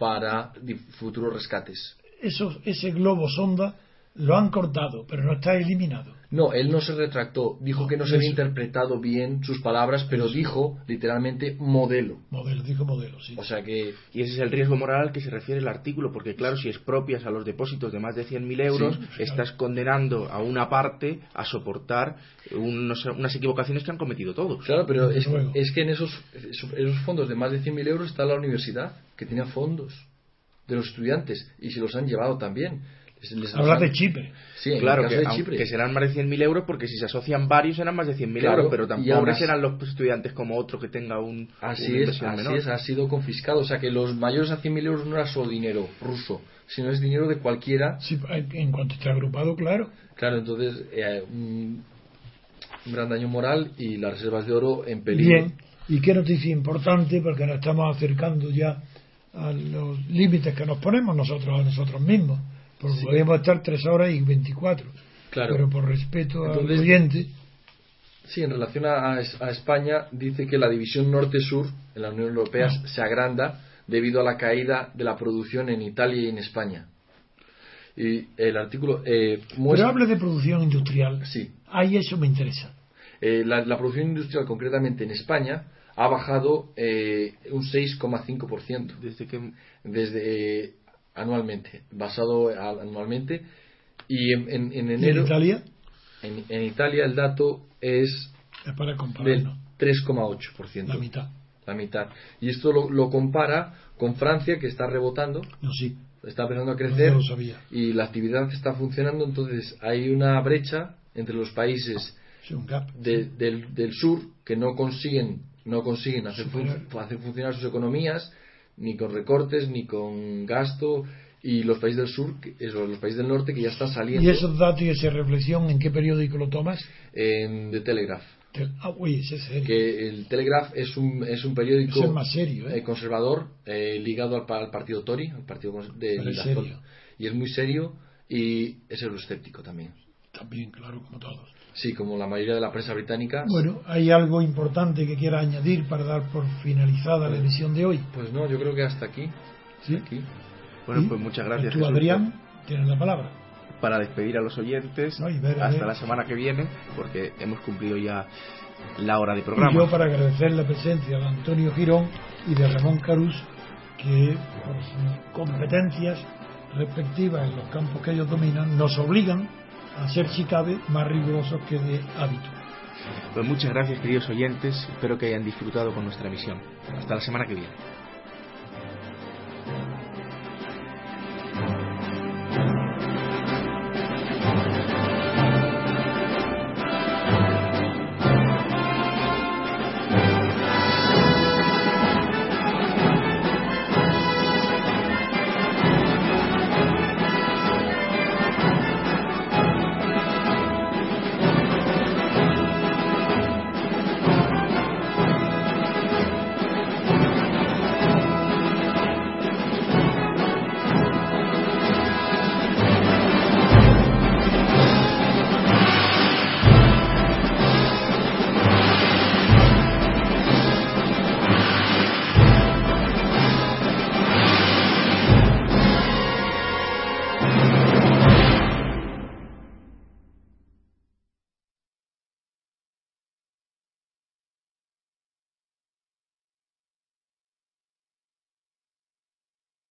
para futuros rescates. Eso, ese globo sonda lo han cortado, pero no está eliminado. No, él no se retractó, dijo No, que no se había eso- interpretado bien sus palabras, pero Eso. dijo literalmente modelo. Modelo, dijo modelo, sí. O sea que Y ese es el riesgo moral al que se refiere el artículo, porque claro, si expropias a los depósitos de más de 100.000 euros, Sí, estás condenando a una parte a soportar unos- unas equivocaciones que han cometido todos. Claro, pero es, es que en esos, esos fondos de más de 100.000 euros está la universidad, que tenía fondos de los estudiantes, y se los han llevado también. Les- les- Habla los de Chipre. Sí, claro, que, de aunque- Chipre. que serán más de 100.000 euros, porque si se asocian varios serán más de 100.000 Claro, euros, pero tan pobres serán los estudiantes como otro que tenga un, Así una es, así menor. es, ha sido confiscado. O sea que los mayores a 100.000 euros no era solo dinero ruso, sino es dinero de cualquiera. Sí, en cuanto esté agrupado, claro. Claro, entonces, eh, un, un gran daño moral y las reservas de oro en peligro. Bien. Y qué noticia importante, porque nos estamos acercando ya a los límites que nos ponemos nosotros a nosotros mismos. Porque Sí. podríamos estar tres horas y 24. Claro. Pero por respeto Entonces- al oyente, Sí, en relación a, a España, dice que la división norte-sur en la Unión Europea Ah. se agranda debido a la caída de la producción en Italia y en España. Y el artículo eh, Pero muestra. hable de producción industrial. Sí. Ahí eso me interesa. Eh, la, la producción industrial, concretamente en España, ha bajado eh, un 6,5% Desde que desde eh, anualmente, basado anualmente. Y en, en- en ¿Y en enero, Italia? en, en Italia el dato es Es para del compararlo. 3,8%. La mitad. La mitad. Y esto lo, lo compara con Francia, que está rebotando, No, sí. está empezando a No, crecer yo lo sabía. y la actividad está funcionando. Entonces hay una brecha entre los países Es un gap. de- del, del sur que no consiguen no consiguen hacer, fun- hacer funcionar sus economías ni con recortes ni con gasto y los países del sur eso, los países del norte que ya están saliendo ¿Y esos datos y esa reflexión en qué periódico lo tomas? en The Telegraph Te- Ah, uy, ese es serio. que el Telegraph es un, es un periódico Ese es más serio, ¿eh? eh, conservador eh, ligado al, al partido Tory al partido de Pero es la- serio. y es muy serio y es euroscéptico también También, claro, como todos. Sí como la mayoría de la prensa británica Bueno, ¿hay algo importante que quiera añadir para dar por finalizada la emisión de hoy? pues no yo creo que hasta aquí ¿Sí? aquí Bueno, ¿Y? pues muchas gracias. Tú, Jesús, Adrián, tienes la palabra. para despedir a los oyentes No, y ver, hasta la semana que viene, porque hemos cumplido ya la hora de Y programa. yo para agradecer la presencia de Antonio Girón y de Ramón Carús, que por sus competencias respectivas en los campos que ellos dominan, nos obligan a ser, si cabe, más rigurosos que de hábito. Pues muchas gracias, queridos oyentes. Espero que hayan disfrutado con nuestra emisión. Hasta la semana que viene.